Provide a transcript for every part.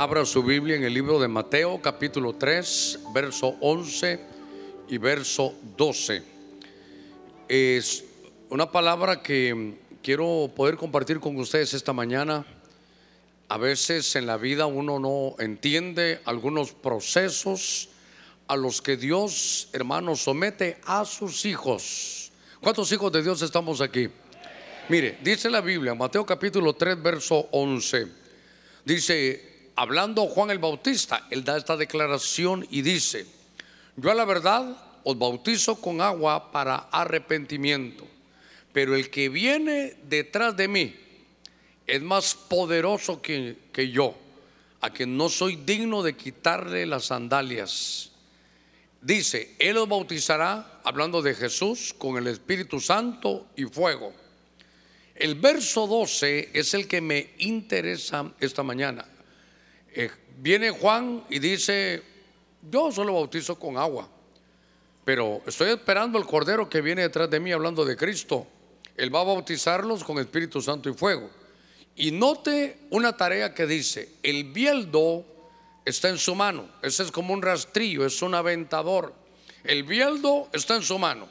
Abra su Biblia en el libro de Mateo capítulo 3, verso 11 y verso 12. Es una palabra que quiero poder compartir con ustedes esta mañana. A veces en la vida uno no entiende algunos procesos a los que Dios, hermano, somete a sus hijos. ¿Cuántos hijos de Dios estamos aquí? Mire, dice la Biblia, Mateo capítulo 3, verso 11. Dice, hablando Juan el Bautista, él da esta declaración y dice, yo a la verdad os bautizo con agua para arrepentimiento, pero el que viene detrás de mí es más poderoso que, yo, a quien no soy digno de quitarle las sandalias. Dice, Él os bautizará, hablando de Jesús, con el Espíritu Santo y fuego. El verso 12 es el que me interesa esta mañana. Eh, viene Juan y dice, yo solo bautizo con agua, pero estoy esperando el Cordero que viene detrás de mí hablando de Cristo. Él va a bautizarlos con Espíritu Santo y fuego. Y note una tarea que dice, el bieldo está en su mano, ese es como un rastrillo, es un aventador. El bieldo está en su mano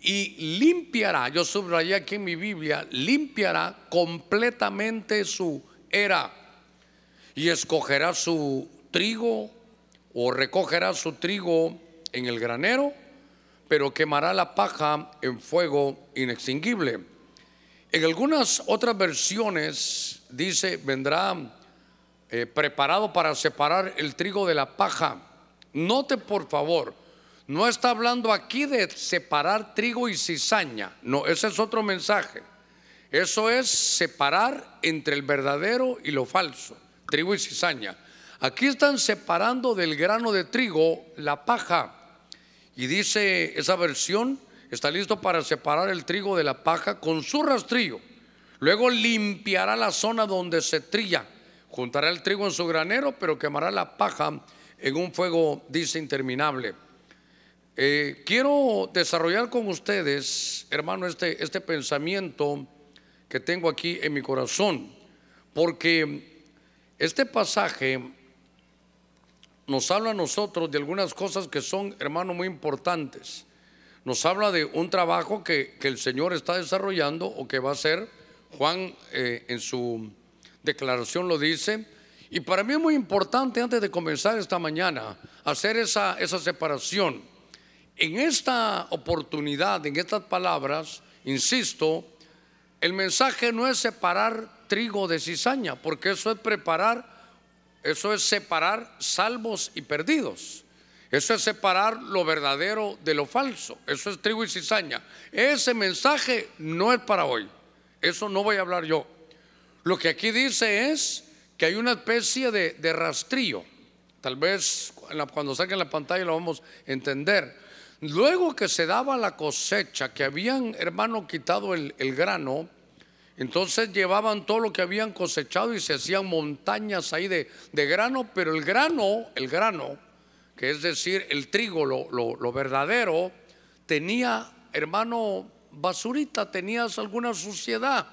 y limpiará, yo subrayé aquí en mi Biblia, limpiará completamente su era y escogerá su trigo o recogerá su trigo en el granero, pero quemará la paja en fuego inextinguible. En algunas otras versiones dice, vendrá eh, preparado para separar el trigo de la paja. Note por favor, no está hablando aquí de separar trigo y cizaña, no, ese es otro mensaje. Eso es separar entre el verdadero y lo falso trigo y cizaña. Aquí están separando del grano de trigo la paja. Y dice esa versión, está listo para separar el trigo de la paja con su rastrillo. Luego limpiará la zona donde se trilla. Juntará el trigo en su granero, pero quemará la paja en un fuego, dice, interminable. Eh, quiero desarrollar con ustedes, hermano, este, este pensamiento que tengo aquí en mi corazón, porque este pasaje nos habla a nosotros de algunas cosas que son, hermano, muy importantes. Nos habla de un trabajo que, el Señor está desarrollando o que va a hacer. Juan eh, en su declaración lo dice. Y para mí es muy importante, antes de comenzar esta mañana, hacer esa, esa separación. En esta oportunidad, en estas palabras, insisto, el mensaje no es separar trigo de cizaña, porque eso es preparar, eso es separar salvos y perdidos. Eso es separar lo verdadero de lo falso. Eso es trigo y cizaña. Ese mensaje no es para hoy. Eso no voy a hablar yo. Lo que aquí dice es que hay una especie de, rastrillo. Tal vez cuando salga en la pantalla lo vamos a entender. Luego que se daba la cosecha, que habían, hermano, quitado el grano, entonces llevaban todo lo que habían cosechado y se hacían montañas ahí de, grano, pero el grano, el grano, que es decir, el trigo, lo, verdadero, tenía, hermano, basurita, tenías alguna suciedad.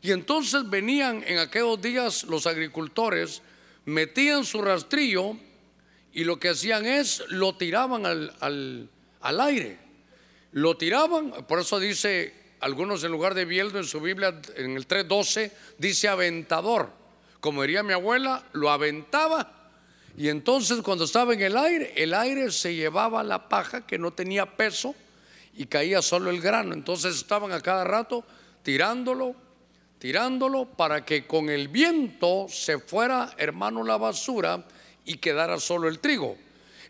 Y entonces venían en aquellos días los agricultores, metían su rastrillo y lo que hacían es lo tiraban al, al aire. Lo tiraban, por eso dice algunos en lugar de bieldo en su Biblia, en el 3.12, dice aventador. Como diría mi abuela, lo aventaba. Y entonces cuando estaba en el aire, el aire se llevaba la paja que no tenía peso y caía solo el grano. Entonces estaban a cada rato tirándolo, tirándolo para que con el viento se fuera, hermano, la basura y quedara solo el trigo.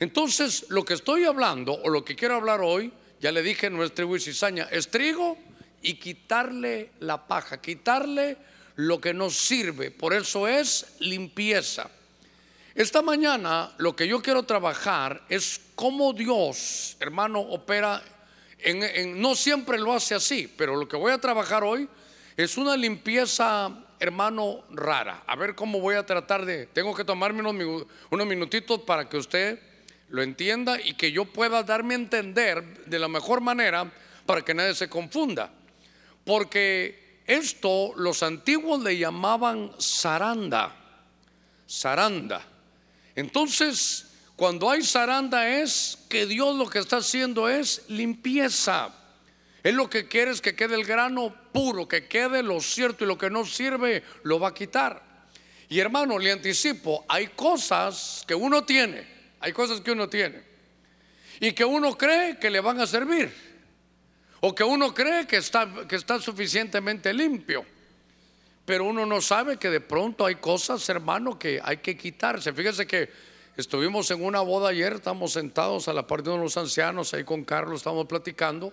Entonces, lo que estoy hablando o lo que quiero hablar hoy, ya le dije, no es trigo cizaña, es trigo y quitarle la paja, quitarle lo que nos sirve. Por eso es limpieza. Esta mañana lo que yo quiero trabajar es cómo Dios, hermano, opera. En, no siempre lo hace así, pero lo que voy a trabajar hoy es una limpieza, hermano, rara. A ver cómo voy a tratar de... Tengo que tomarme unos, unos minutitos para que usted lo entienda y que yo pueda darme a entender de la mejor manera para que nadie se confunda. Porque esto los antiguos le llamaban zaranda. zaranda. Entonces, cuando hay zaranda es que Dios lo que está haciendo es limpieza. Él lo que quiere es que quede el grano puro, que quede lo cierto y lo que no sirve lo va a quitar. Y hermano, le anticipo, hay cosas que uno tiene, hay cosas que uno tiene y que uno cree que le van a servir o que uno cree que está, que está suficientemente limpio. Pero uno no sabe que de pronto hay cosas, hermano, que hay que quitarse. Fíjese que estuvimos en una boda ayer, estamos sentados a la parte de los ancianos, ahí con Carlos estamos platicando.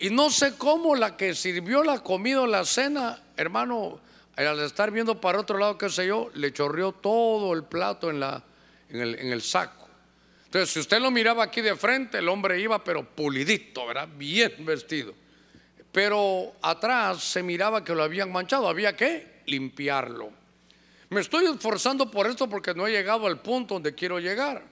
Y no sé cómo la que sirvió la comida o la cena, hermano, al estar viendo para otro lado, qué sé yo, le chorreó todo el plato en, la, en, el, saco. Entonces, si usted lo miraba aquí de frente, el hombre iba pero pulidito, ¿verdad? Bien vestido. Pero atrás se miraba que lo habían manchado, había que limpiarlo. Me estoy esforzando por esto porque no he llegado al punto donde quiero llegar.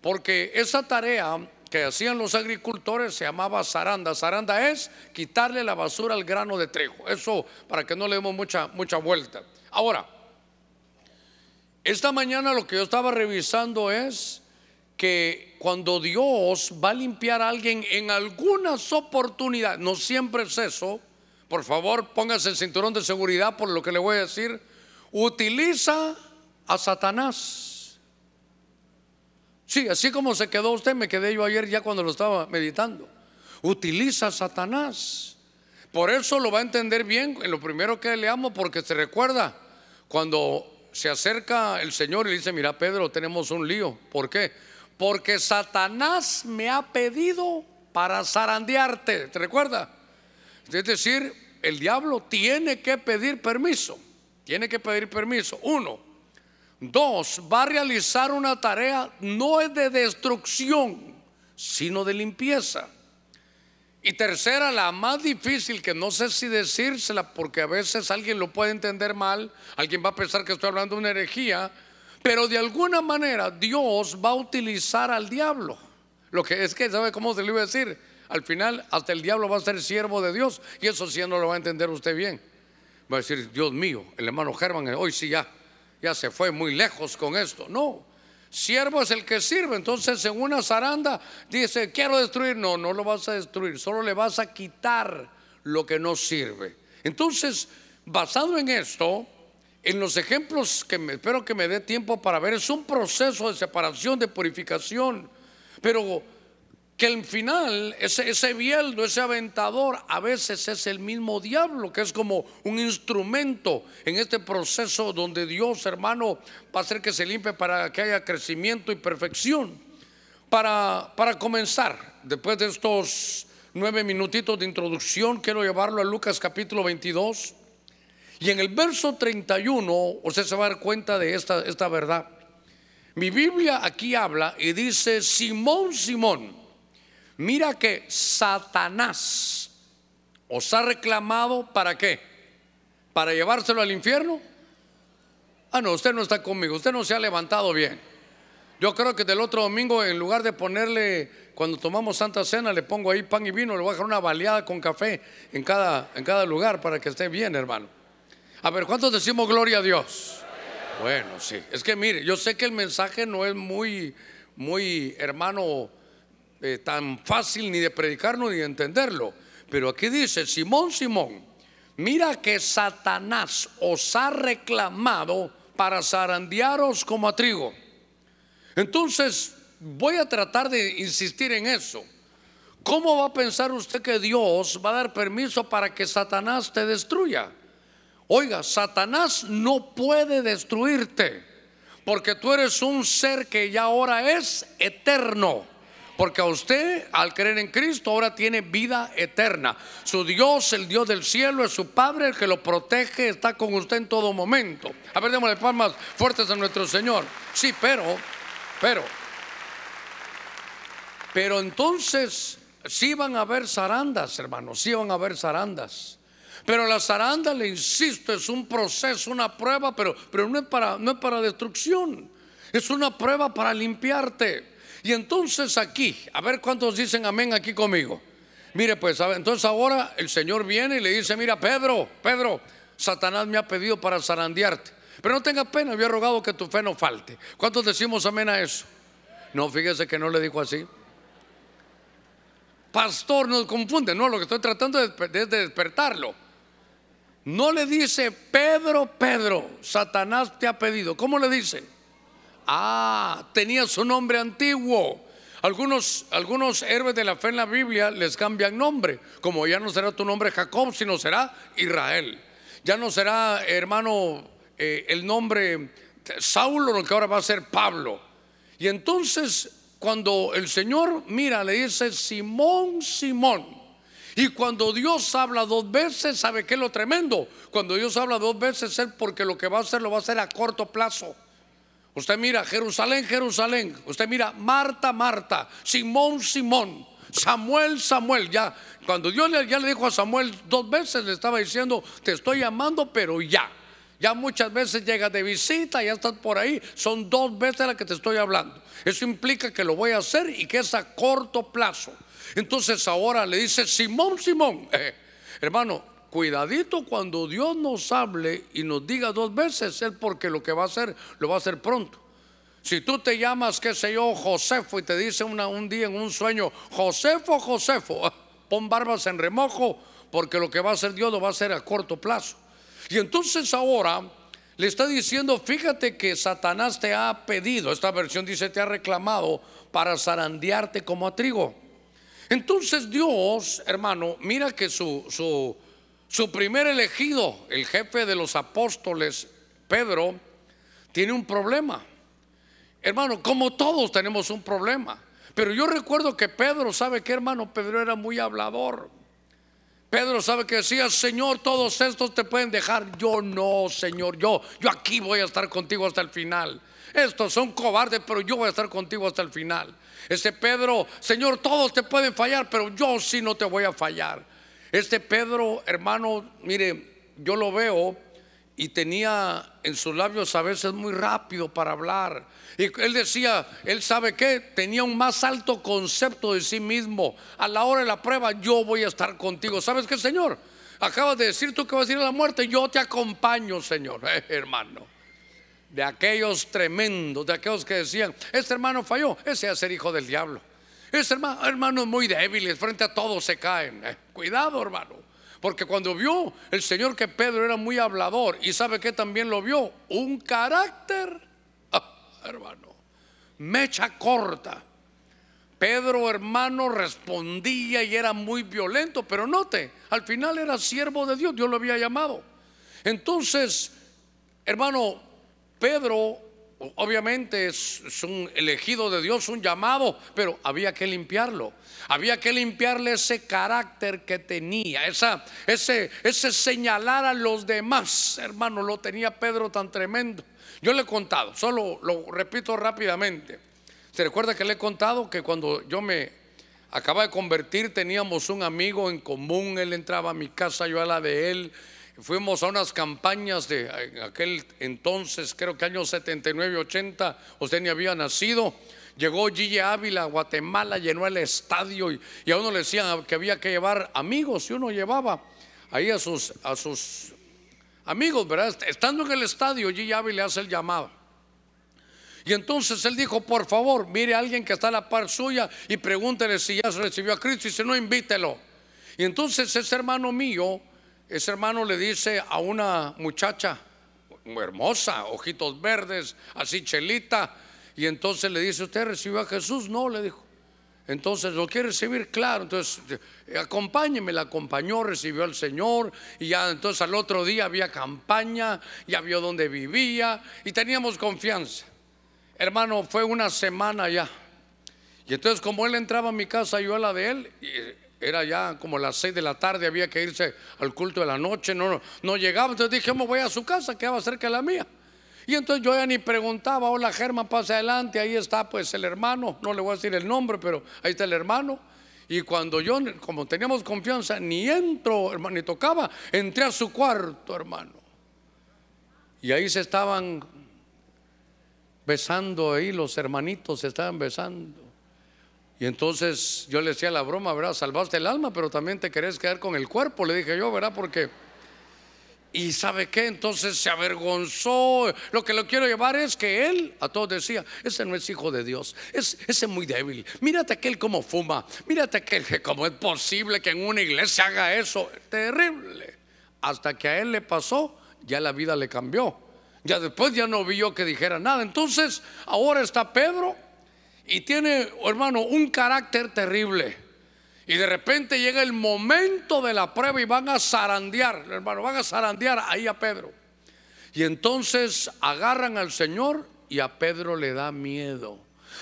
Porque esa tarea que hacían los agricultores se llamaba zaranda. Zaranda es quitarle la basura al grano de trigo. Eso para que no le demos mucha, mucha vuelta. Ahora, esta mañana lo que yo estaba revisando es que cuando Dios va a limpiar a alguien en algunas oportunidades, no siempre es eso, por favor póngase el cinturón de seguridad por lo que le voy a decir, utiliza a Satanás. Sí, así como se quedó usted, me quedé yo ayer ya cuando lo estaba meditando. Utiliza a Satanás. Por eso lo va a entender bien en lo primero que leamos, porque se recuerda cuando se acerca el Señor y dice, mira Pedro, tenemos un lío. ¿Por qué? porque Satanás me ha pedido para zarandearte. ¿Te recuerda? Es decir, el diablo tiene que pedir permiso. Tiene que pedir permiso. Uno. Dos, va a realizar una tarea no es de destrucción, sino de limpieza. Y tercera, la más difícil, que no sé si decírsela, porque a veces alguien lo puede entender mal, alguien va a pensar que estoy hablando de una herejía, pero de alguna manera Dios va a utilizar al diablo. Lo que es que, ¿sabe cómo se le iba a decir? Al final, hasta el diablo va a ser siervo de Dios. Y eso sí no lo va a entender usted bien. Va a decir, Dios mío, el hermano Germán, hoy sí ya, ya se fue muy lejos con esto. No, siervo es el que sirve. Entonces, en una zaranda dice, quiero destruir. No, no lo vas a destruir, solo le vas a quitar lo que no sirve. Entonces, basado en esto, en los ejemplos que me, espero que me dé tiempo para ver, es un proceso de separación, de purificación, pero que al final ese, ese bieldo, ese aventador, a veces es el mismo diablo, que es como un instrumento en este proceso donde Dios, hermano, va a hacer que se limpie para que haya crecimiento y perfección. Para, para comenzar, después de estos nueve minutitos de introducción, quiero llevarlo a Lucas capítulo 22. Y en el verso 31, usted se va a dar cuenta de esta, esta verdad. Mi Biblia aquí habla y dice, Simón, Simón, mira que Satanás os ha reclamado para qué? ¿Para llevárselo al infierno? Ah, no, usted no está conmigo, usted no se ha levantado bien. Yo creo que del otro domingo, en lugar de ponerle, cuando tomamos Santa Cena, le pongo ahí pan y vino, le voy a dejar una baleada con café en cada, en cada lugar para que esté bien, hermano. A ver, ¿cuántos decimos gloria a Dios? Bueno, sí. Es que mire, yo sé que el mensaje no es muy, muy, hermano, eh, tan fácil ni de predicarlo ni de entenderlo. Pero aquí dice, Simón, Simón, mira que Satanás os ha reclamado para zarandearos como a trigo. Entonces, voy a tratar de insistir en eso. ¿Cómo va a pensar usted que Dios va a dar permiso para que Satanás te destruya? Oiga, Satanás no puede destruirte, porque tú eres un ser que ya ahora es eterno. Porque a usted, al creer en Cristo, ahora tiene vida eterna. Su Dios, el Dios del cielo, es su Padre, el que lo protege, está con usted en todo momento. A ver, démosle palmas fuertes a nuestro Señor. Sí, pero, pero, pero entonces, sí van a haber zarandas, hermanos, sí van a haber zarandas. Pero la zaranda, le insisto, es un proceso, una prueba, pero, pero no, es para, no es para destrucción. Es una prueba para limpiarte. Y entonces aquí, a ver cuántos dicen amén aquí conmigo. Mire, pues, entonces ahora el Señor viene y le dice, mira, Pedro, Pedro, Satanás me ha pedido para zarandearte. Pero no tenga pena, había rogado que tu fe no falte. ¿Cuántos decimos amén a eso? No, fíjese que no le dijo así. Pastor, nos confunde, no, lo que estoy tratando es de despertarlo. No le dice, Pedro, Pedro, Satanás te ha pedido. ¿Cómo le dice? Ah, tenía su nombre antiguo. Algunos, algunos héroes de la fe en la Biblia les cambian nombre, como ya no será tu nombre Jacob, sino será Israel. Ya no será, hermano, eh, el nombre Saulo, lo que ahora va a ser Pablo. Y entonces, cuando el Señor mira, le dice, Simón, Simón. Y cuando Dios habla dos veces, ¿sabe qué es lo tremendo? Cuando Dios habla dos veces es porque lo que va a hacer lo va a hacer a corto plazo. Usted mira Jerusalén, Jerusalén. Usted mira Marta, Marta. Simón, Simón. Samuel, Samuel. Ya, cuando Dios ya le dijo a Samuel dos veces, le estaba diciendo, te estoy llamando, pero ya. Ya muchas veces llegas de visita, ya estás por ahí. Son dos veces las que te estoy hablando. Eso implica que lo voy a hacer y que es a corto plazo. Entonces ahora le dice, Simón, Simón, hermano, cuidadito cuando Dios nos hable y nos diga dos veces, es porque lo que va a hacer, lo va a hacer pronto. Si tú te llamas, qué sé yo, Josefo y te dice un día en un sueño, Josefo, Josefo, pon barbas en remojo, porque lo que va a hacer Dios lo va a hacer a corto plazo. Y entonces ahora le está diciendo, fíjate que Satanás te ha pedido, esta versión dice, te ha reclamado para zarandearte como a trigo. Entonces Dios, hermano, mira que su, su, su primer elegido, el jefe de los apóstoles, Pedro, tiene un problema. Hermano, como todos tenemos un problema. Pero yo recuerdo que Pedro, ¿sabe qué hermano? Pedro era muy hablador. Pedro sabe que decía, Señor, todos estos te pueden dejar. Yo no, Señor, yo, yo aquí voy a estar contigo hasta el final. Estos son cobardes, pero yo voy a estar contigo hasta el final. Este Pedro, Señor, todos te pueden fallar, pero yo sí no te voy a fallar. Este Pedro, hermano, mire, yo lo veo y tenía en sus labios a veces muy rápido para hablar. Y él decía, él sabe que tenía un más alto concepto de sí mismo. A la hora de la prueba, yo voy a estar contigo. ¿Sabes qué, Señor? Acabas de decir tú que vas a ir a la muerte, yo te acompaño, Señor, eh, hermano de aquellos tremendos, de aquellos que decían, este hermano falló, ese es ser hijo del diablo. Este hermano, hermanos muy débiles, frente a todos se caen. Eh, cuidado, hermano. Porque cuando vio el Señor que Pedro era muy hablador y sabe que también lo vio, un carácter, ah, hermano, mecha corta. Pedro, hermano, respondía y era muy violento, pero note, al final era siervo de Dios, Dios lo había llamado. Entonces, hermano, Pedro obviamente es, un elegido de Dios, un llamado, pero había que limpiarlo. Había que limpiarle ese carácter que tenía, esa, ese, ese señalar a los demás, hermano, lo tenía Pedro tan tremendo. Yo le he contado, solo lo repito rápidamente. ¿Se recuerda que le he contado que cuando yo me acaba de convertir teníamos un amigo en común, él entraba a mi casa, yo a la de él, Fuimos a unas campañas de aquel entonces, creo que años 79, 80, usted ni había nacido. Llegó Gille Ávila a Guatemala, llenó el estadio y, a uno le decían que había que llevar amigos y uno llevaba ahí a sus, a sus amigos, ¿verdad? Estando en el estadio, Gille Ávila hace el llamado. Y entonces él dijo, por favor, mire a alguien que está a la par suya y pregúntele si ya recibió a Cristo y si no, invítelo. Y entonces ese hermano mío ese hermano le dice a una muchacha hermosa, ojitos verdes, así chelita, y entonces le dice, ¿usted recibió a Jesús? No, le dijo. Entonces, ¿lo quiere recibir? Claro. Entonces, acompáñeme, la acompañó, recibió al Señor. Y ya entonces al otro día había campaña, ya vio dónde vivía y teníamos confianza. Hermano, fue una semana ya. Y entonces como él entraba a mi casa, yo a la de él, era ya como las seis de la tarde, había que irse al culto de la noche, no, no llegaba, entonces dije, voy a su casa, que va cerca de la mía. Y entonces yo ya ni preguntaba, hola Germán, pasa adelante, ahí está pues el hermano, no le voy a decir el nombre, pero ahí está el hermano. Y cuando yo, como teníamos confianza, ni entro, hermano, ni tocaba, entré a su cuarto, hermano. Y ahí se estaban besando, ahí los hermanitos se estaban besando. Y entonces yo le decía la broma, ¿verdad? Salvaste el alma, pero también te querés quedar con el cuerpo, le dije yo, ¿verdad? Porque... y sabe qué, entonces se avergonzó. Lo que lo quiero llevar es que él a todos decía, ese no es hijo de Dios, es, ese es muy débil. Mírate aquel como fuma, mírate aquel que como es posible que en una iglesia haga eso, terrible. Hasta que a él le pasó, ya la vida le cambió. Ya después ya no vio que dijera nada. Entonces ahora está Pedro y tiene, hermano, un carácter terrible. Y de repente llega el momento de la prueba y van a zarandear, hermano, van a zarandear ahí a Pedro. Y entonces agarran al Señor y a Pedro le da miedo.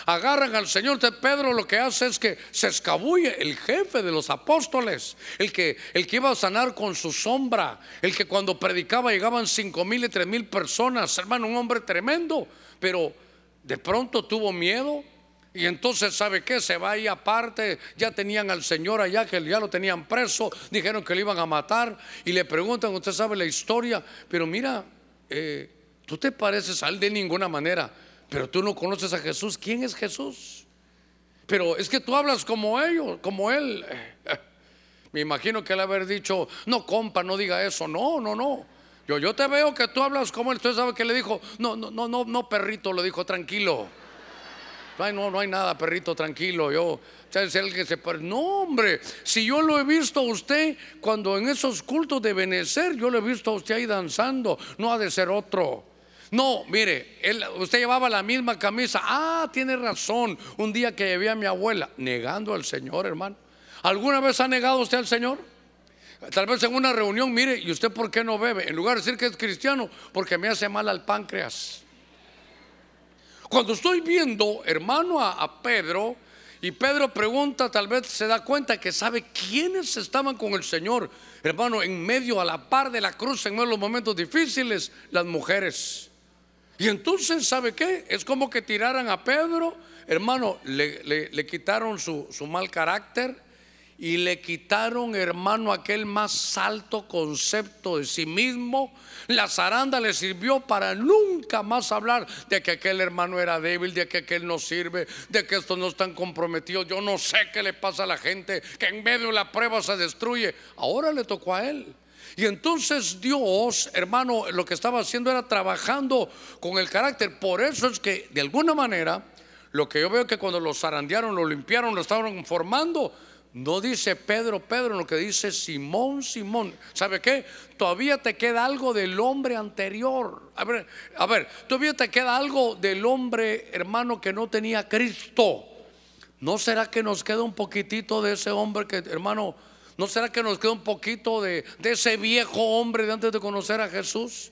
Agarran al Señor. de Pedro lo que hace es que se escabulle el jefe de los apóstoles, el que, el que iba a sanar con su sombra, el que cuando predicaba llegaban cinco mil y tres mil personas, hermano, un hombre tremendo, pero de pronto tuvo miedo y entonces, ¿sabe qué? Se va ahí aparte. Ya tenían al Señor allá, que ya lo tenían preso. Dijeron que lo iban a matar. Y le preguntan, usted sabe la historia. Pero mira, eh, tú te pareces a él de ninguna manera. Pero tú no conoces a Jesús. ¿Quién es Jesús? Pero es que tú hablas como ellos, como él. Me imagino que él haber dicho, no, compa, no diga eso. No, no, no. Yo, yo te veo que tú hablas como él. Usted sabe que le dijo, no, no, no, no, no, perrito, lo dijo tranquilo. Ay, no, no hay nada, perrito, tranquilo. Yo, el que se No, hombre, si yo lo he visto a usted cuando en esos cultos de Benecer, yo lo he visto a usted ahí danzando, no ha de ser otro. No, mire, él, usted llevaba la misma camisa. Ah, tiene razón. Un día que llevé a mi abuela, negando al Señor, hermano. ¿Alguna vez ha negado usted al Señor? Tal vez en una reunión, mire, ¿y usted por qué no bebe? En lugar de decir que es cristiano, porque me hace mal al páncreas. Cuando estoy viendo, hermano, a, Pedro, y Pedro pregunta, tal vez se da cuenta que sabe quiénes estaban con el Señor, hermano, en medio, a la par de la cruz, en medio de los momentos difíciles, las mujeres. Y entonces, ¿sabe qué? Es como que tiraran a Pedro, hermano, le, quitaron su, su mal carácter y le quitaron, hermano, aquel más alto concepto de sí mismo. La zaranda le sirvió para nunca más hablar de que aquel hermano era débil, de que aquel no sirve, de que estos no están comprometidos. Yo no sé qué le pasa a la gente que en medio de la prueba se destruye. Ahora le tocó a él. Y entonces Dios, hermano, lo que estaba haciendo era trabajando con el carácter. Por eso es que, de alguna manera, lo que yo veo que cuando lo zarandearon, lo limpiaron, lo estaban formando, no dice Pedro, Pedro, lo que dice Simón, Simón. ¿Sabe qué? Todavía te queda algo del hombre anterior. A ver, a ver, todavía te queda algo del hombre hermano que no tenía Cristo. ¿No será que nos queda un poquitito de ese hombre que, hermano, no será que nos queda un poquito de, de ese viejo hombre de antes de conocer a Jesús?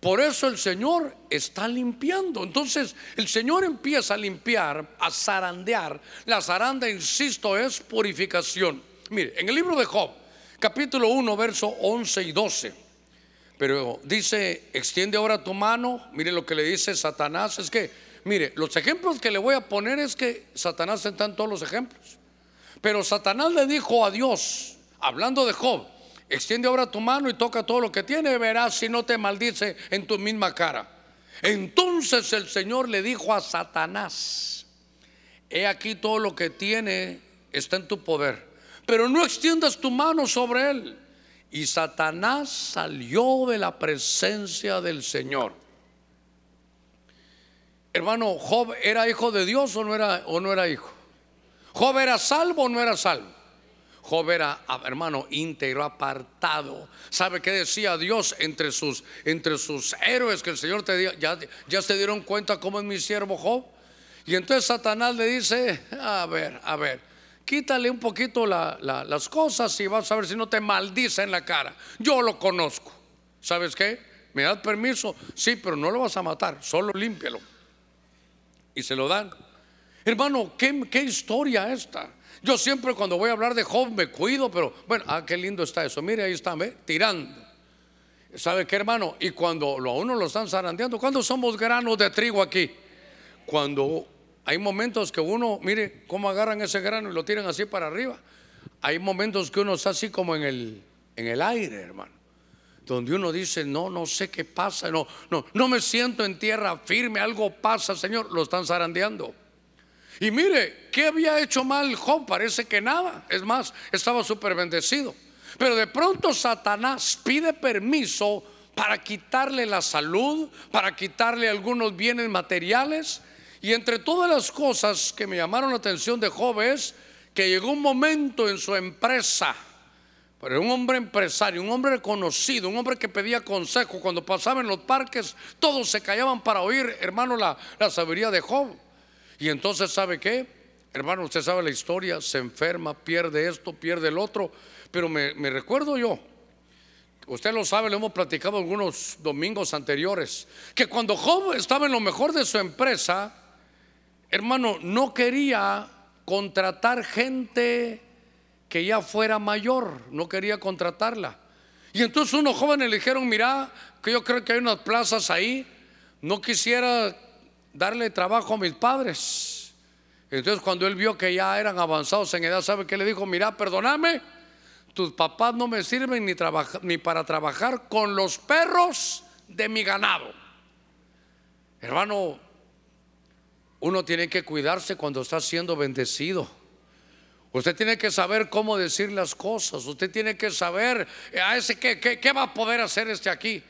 Por eso el Señor está limpiando. Entonces el Señor empieza a limpiar, a zarandear. La zaranda, insisto, es purificación. Mire, en el libro de Job, capítulo 1, verso 11 y 12. Pero dice, extiende ahora tu mano. Mire lo que le dice Satanás. Es que, mire, los ejemplos que le voy a poner es que Satanás está en todos los ejemplos. Pero Satanás le dijo a Dios, hablando de Job, extiende ahora tu mano y toca todo lo que tiene, verás si no te maldice en tu misma cara. Entonces el Señor le dijo a Satanás, he aquí todo lo que tiene está en tu poder, pero no extiendas tu mano sobre él. Y Satanás salió de la presencia del Señor. Hermano, Job era hijo de Dios o no era, o no era hijo. Job era salvo o no era salvo. Job era, hermano, íntegro, apartado. ¿Sabe qué decía Dios entre sus, entre sus héroes que el Señor te dio? Ya, ya se dieron cuenta cómo es mi siervo Job. Y entonces Satanás le dice, a ver, a ver, quítale un poquito las cosas y vas a ver si no te maldice en la cara. Yo lo conozco. ¿Sabes qué? ¿Me das permiso? Sí, pero no lo vas a matar, solo límpialo. Y se lo dan. Hermano, ¿qué, historia esta? Yo siempre cuando voy a hablar de Job me cuido, pero bueno, ah, qué lindo está eso. Mire, ahí está, ¿ve? tirando. ¿Sabe qué, hermano? Y cuando a uno lo están zarandeando, ¿cuándo somos granos de trigo aquí? Cuando hay momentos que uno, mire cómo agarran ese grano y lo tiran así para arriba. Hay momentos que uno está así como en el, en el aire, hermano. Donde uno dice, no, no sé qué pasa, no, no, no me siento en tierra firme, algo pasa, Señor, lo están zarandeando. Y mire, ¿qué había hecho mal Job? Parece que nada. Es más, estaba súper bendecido. Pero de pronto Satanás pide permiso para quitarle la salud, para quitarle algunos bienes materiales. Y entre todas las cosas que me llamaron la atención de Job es que llegó un momento en su empresa, pero un hombre empresario, un hombre reconocido, un hombre que pedía consejo. Cuando pasaba en los parques, todos se callaban para oír, hermano, la, la sabiduría de Job. Y entonces, ¿sabe qué? Hermano, usted sabe la historia, se enferma, pierde esto, pierde el otro. Pero me, recuerdo yo, usted lo sabe, lo hemos platicado algunos domingos anteriores, que cuando Job estaba en lo mejor de su empresa, hermano, no quería contratar gente que ya fuera mayor, no quería contratarla. Y entonces unos jóvenes le dijeron, mira, que yo creo que hay unas plazas ahí, no quisiera darle trabajo a mis padres. Entonces cuando él vio que ya eran avanzados en edad, ¿sabe qué le dijo? Mira, perdóname, tus papás no me sirven ni, ni para trabajar con los perros de mi ganado. Hermano, uno tiene que cuidarse cuando está siendo bendecido. Usted tiene que saber cómo decir las cosas. Usted tiene que saber a ese qué, qué va a poder hacer este aquí.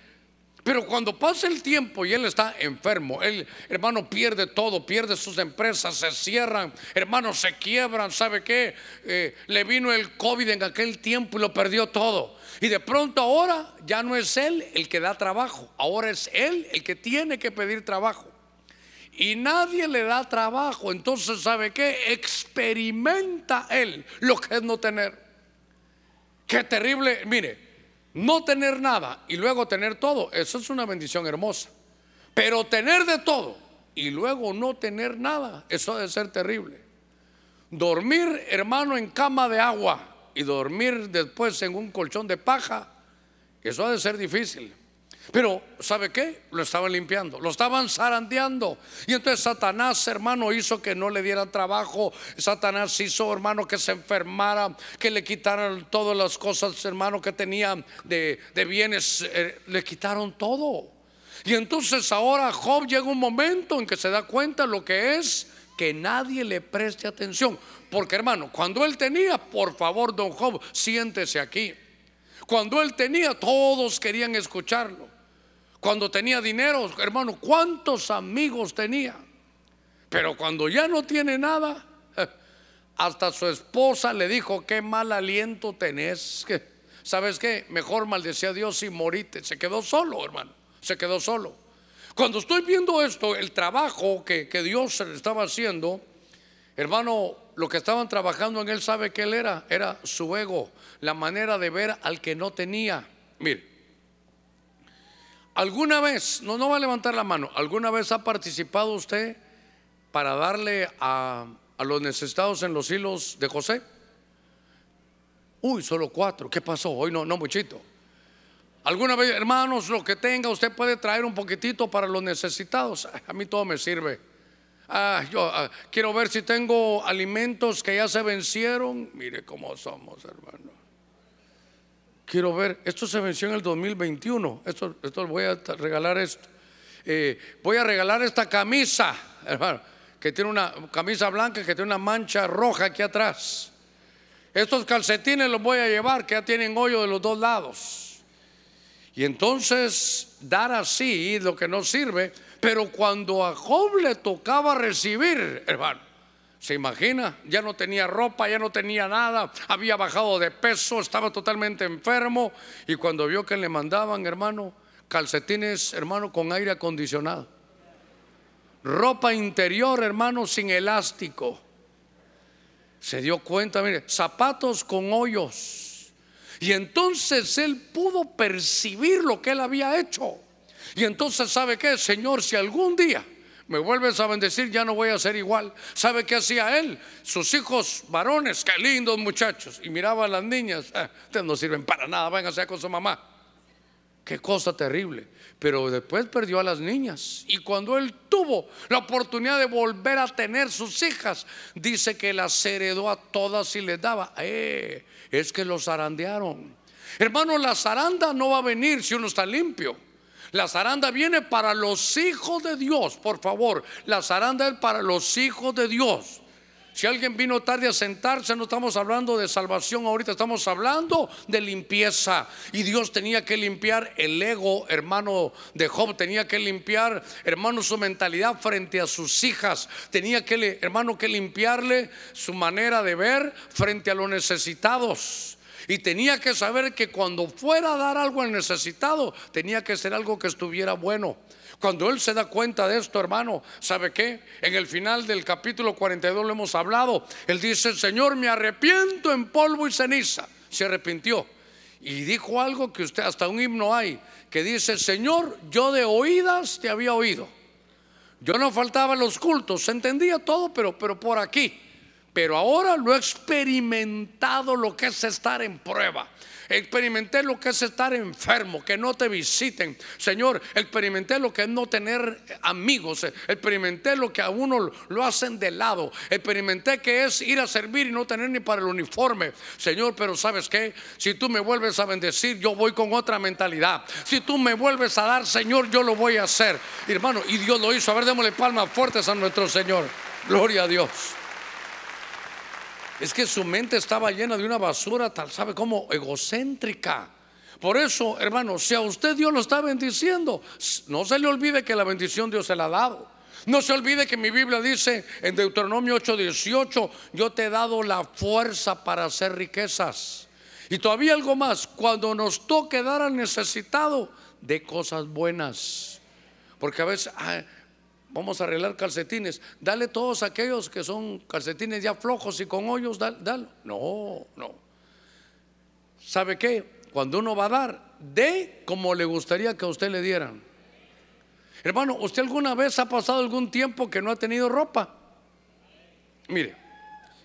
Pero cuando pasa el tiempo y él está enfermo, él, hermano, pierde todo, pierde sus empresas, se cierran, hermanos, se quiebran, ¿sabe qué? Eh, le vino el COVID en aquel tiempo y lo perdió todo. Y de pronto ahora ya no es él el que da trabajo, ahora es él el que tiene que pedir trabajo. Y nadie le da trabajo, entonces, ¿sabe qué? Experimenta él lo que es no tener. Qué terrible, mire, no tener nada y luego tener todo, eso es una bendición hermosa. Pero tener de todo y luego no tener nada, eso debe ser terrible. Dormir, hermano, en cama de agua y dormir después en un colchón de paja, eso ha de ser difícil. Pero, ¿sabe qué? Lo estaban limpiando, lo estaban zarandeando. Y entonces Satanás, hermano, hizo que no le dieran trabajo. Satanás hizo, hermano, que se enfermara, que le quitaran todas las cosas, hermano, que tenía de, bienes. Eh, le quitaron todo. Y entonces ahora Job llega un momento en que se da cuenta lo que es que nadie le preste atención. Porque, hermano, cuando él tenía, por favor, don Job, siéntese aquí. Cuando él tenía, todos querían escucharlo. Cuando tenía dinero, hermano, ¿cuántos amigos tenía? Pero cuando ya no tiene nada, hasta su esposa le dijo, qué mal aliento tenés. ¿Sabes qué? Mejor maldecía a Dios y morite. Se quedó solo, hermano. Se quedó solo. Cuando estoy viendo esto, el trabajo que, que Dios le estaba haciendo, hermano, lo que estaban trabajando en él, ¿sabe que él era? Era su ego, la manera de ver al que no tenía. Mire, ¿Alguna vez, no, no va a levantar la mano, alguna vez ha participado usted para darle a, los necesitados en los hilos de José? Uy, solo cuatro. ¿Qué pasó? Hoy no, no muchito. Alguna vez, hermanos, lo que tenga, usted puede traer un poquitito para los necesitados. A mí todo me sirve. Ah, yo ah, quiero ver si tengo alimentos que ya se vencieron. Mire cómo somos, hermano quiero ver, esto se venció en el 2021, esto, esto voy a regalar esto. Eh, voy a regalar esta camisa, hermano, que tiene una camisa blanca que tiene una mancha roja aquí atrás. Estos calcetines los voy a llevar, que ya tienen hoyo de los dos lados. Y entonces dar así lo que no sirve, pero cuando a Job le tocaba recibir, hermano, ¿Se imagina? Ya no tenía ropa, ya no tenía nada, había bajado de peso, estaba totalmente enfermo y cuando vio que le mandaban, hermano, calcetines, hermano, con aire acondicionado. Ropa interior, hermano, sin elástico. Se dio cuenta, mire, zapatos con hoyos. Y entonces él pudo percibir lo que él había hecho. Y entonces, ¿sabe qué? Señor, si algún día me vuelves a bendecir, ya no voy a ser igual. ¿Sabe qué hacía él? Sus hijos varones, qué lindos muchachos. Y miraba a las niñas, ah, ustedes no sirven para nada, váyanse con su mamá. Qué cosa terrible. Pero después perdió a las niñas. Y cuando él tuvo la oportunidad de volver a tener sus hijas, dice que las heredó a todas y les daba. Eh, es que los zarandearon. Hermano, la zaranda no va a venir si uno está limpio. La zaranda viene para los hijos de Dios, por favor. La zaranda es para los hijos de Dios. Si alguien vino tarde a sentarse, no estamos hablando de salvación ahorita, estamos hablando de limpieza. Y Dios tenía que limpiar el ego, hermano de Job, tenía que limpiar, hermano, su mentalidad frente a sus hijas. Tenía que, hermano, que limpiarle su manera de ver frente a los necesitados. Y tenía que saber que cuando fuera a dar algo al necesitado, tenía que ser algo que estuviera bueno. Cuando él se da cuenta de esto, hermano, ¿sabe qué? En el final del capítulo 42 lo hemos hablado. Él dice, Señor, me arrepiento en polvo y ceniza. Se arrepintió. Y dijo algo que usted, hasta un himno hay, que dice, Señor, yo de oídas te había oído. Yo no faltaba los cultos, se entendía todo, pero, pero por aquí. Pero ahora lo he experimentado lo que es estar en prueba. Experimenté lo que es estar enfermo, que no te visiten. Señor, experimenté lo que es no tener amigos. Experimenté lo que a uno lo hacen de lado. Experimenté que es ir a servir y no tener ni para el uniforme. Señor, pero ¿sabes qué? Si tú me vuelves a bendecir, yo voy con otra mentalidad. Si tú me vuelves a dar, Señor, yo lo voy a hacer. Hermano, y Dios lo hizo. A ver, démosle palmas fuertes a nuestro Señor. Gloria a Dios. Es que su mente estaba llena de una basura tal, ¿sabe cómo? Egocéntrica. Por eso, hermano, si a usted Dios lo está bendiciendo, no se le olvide que la bendición Dios se la ha dado. No se olvide que mi Biblia dice en Deuteronomio 8:18, yo te he dado la fuerza para hacer riquezas. Y todavía algo más, cuando nos toque dar al necesitado de cosas buenas. Porque a veces, vamos a arreglar calcetines, dale todos aquellos que son calcetines ya flojos y con hoyos, dale, No, no. ¿Sabe qué? Cuando uno va a dar, dé como le gustaría que a usted le dieran. Hermano, ¿usted alguna vez ha pasado algún tiempo que no ha tenido ropa? Mire,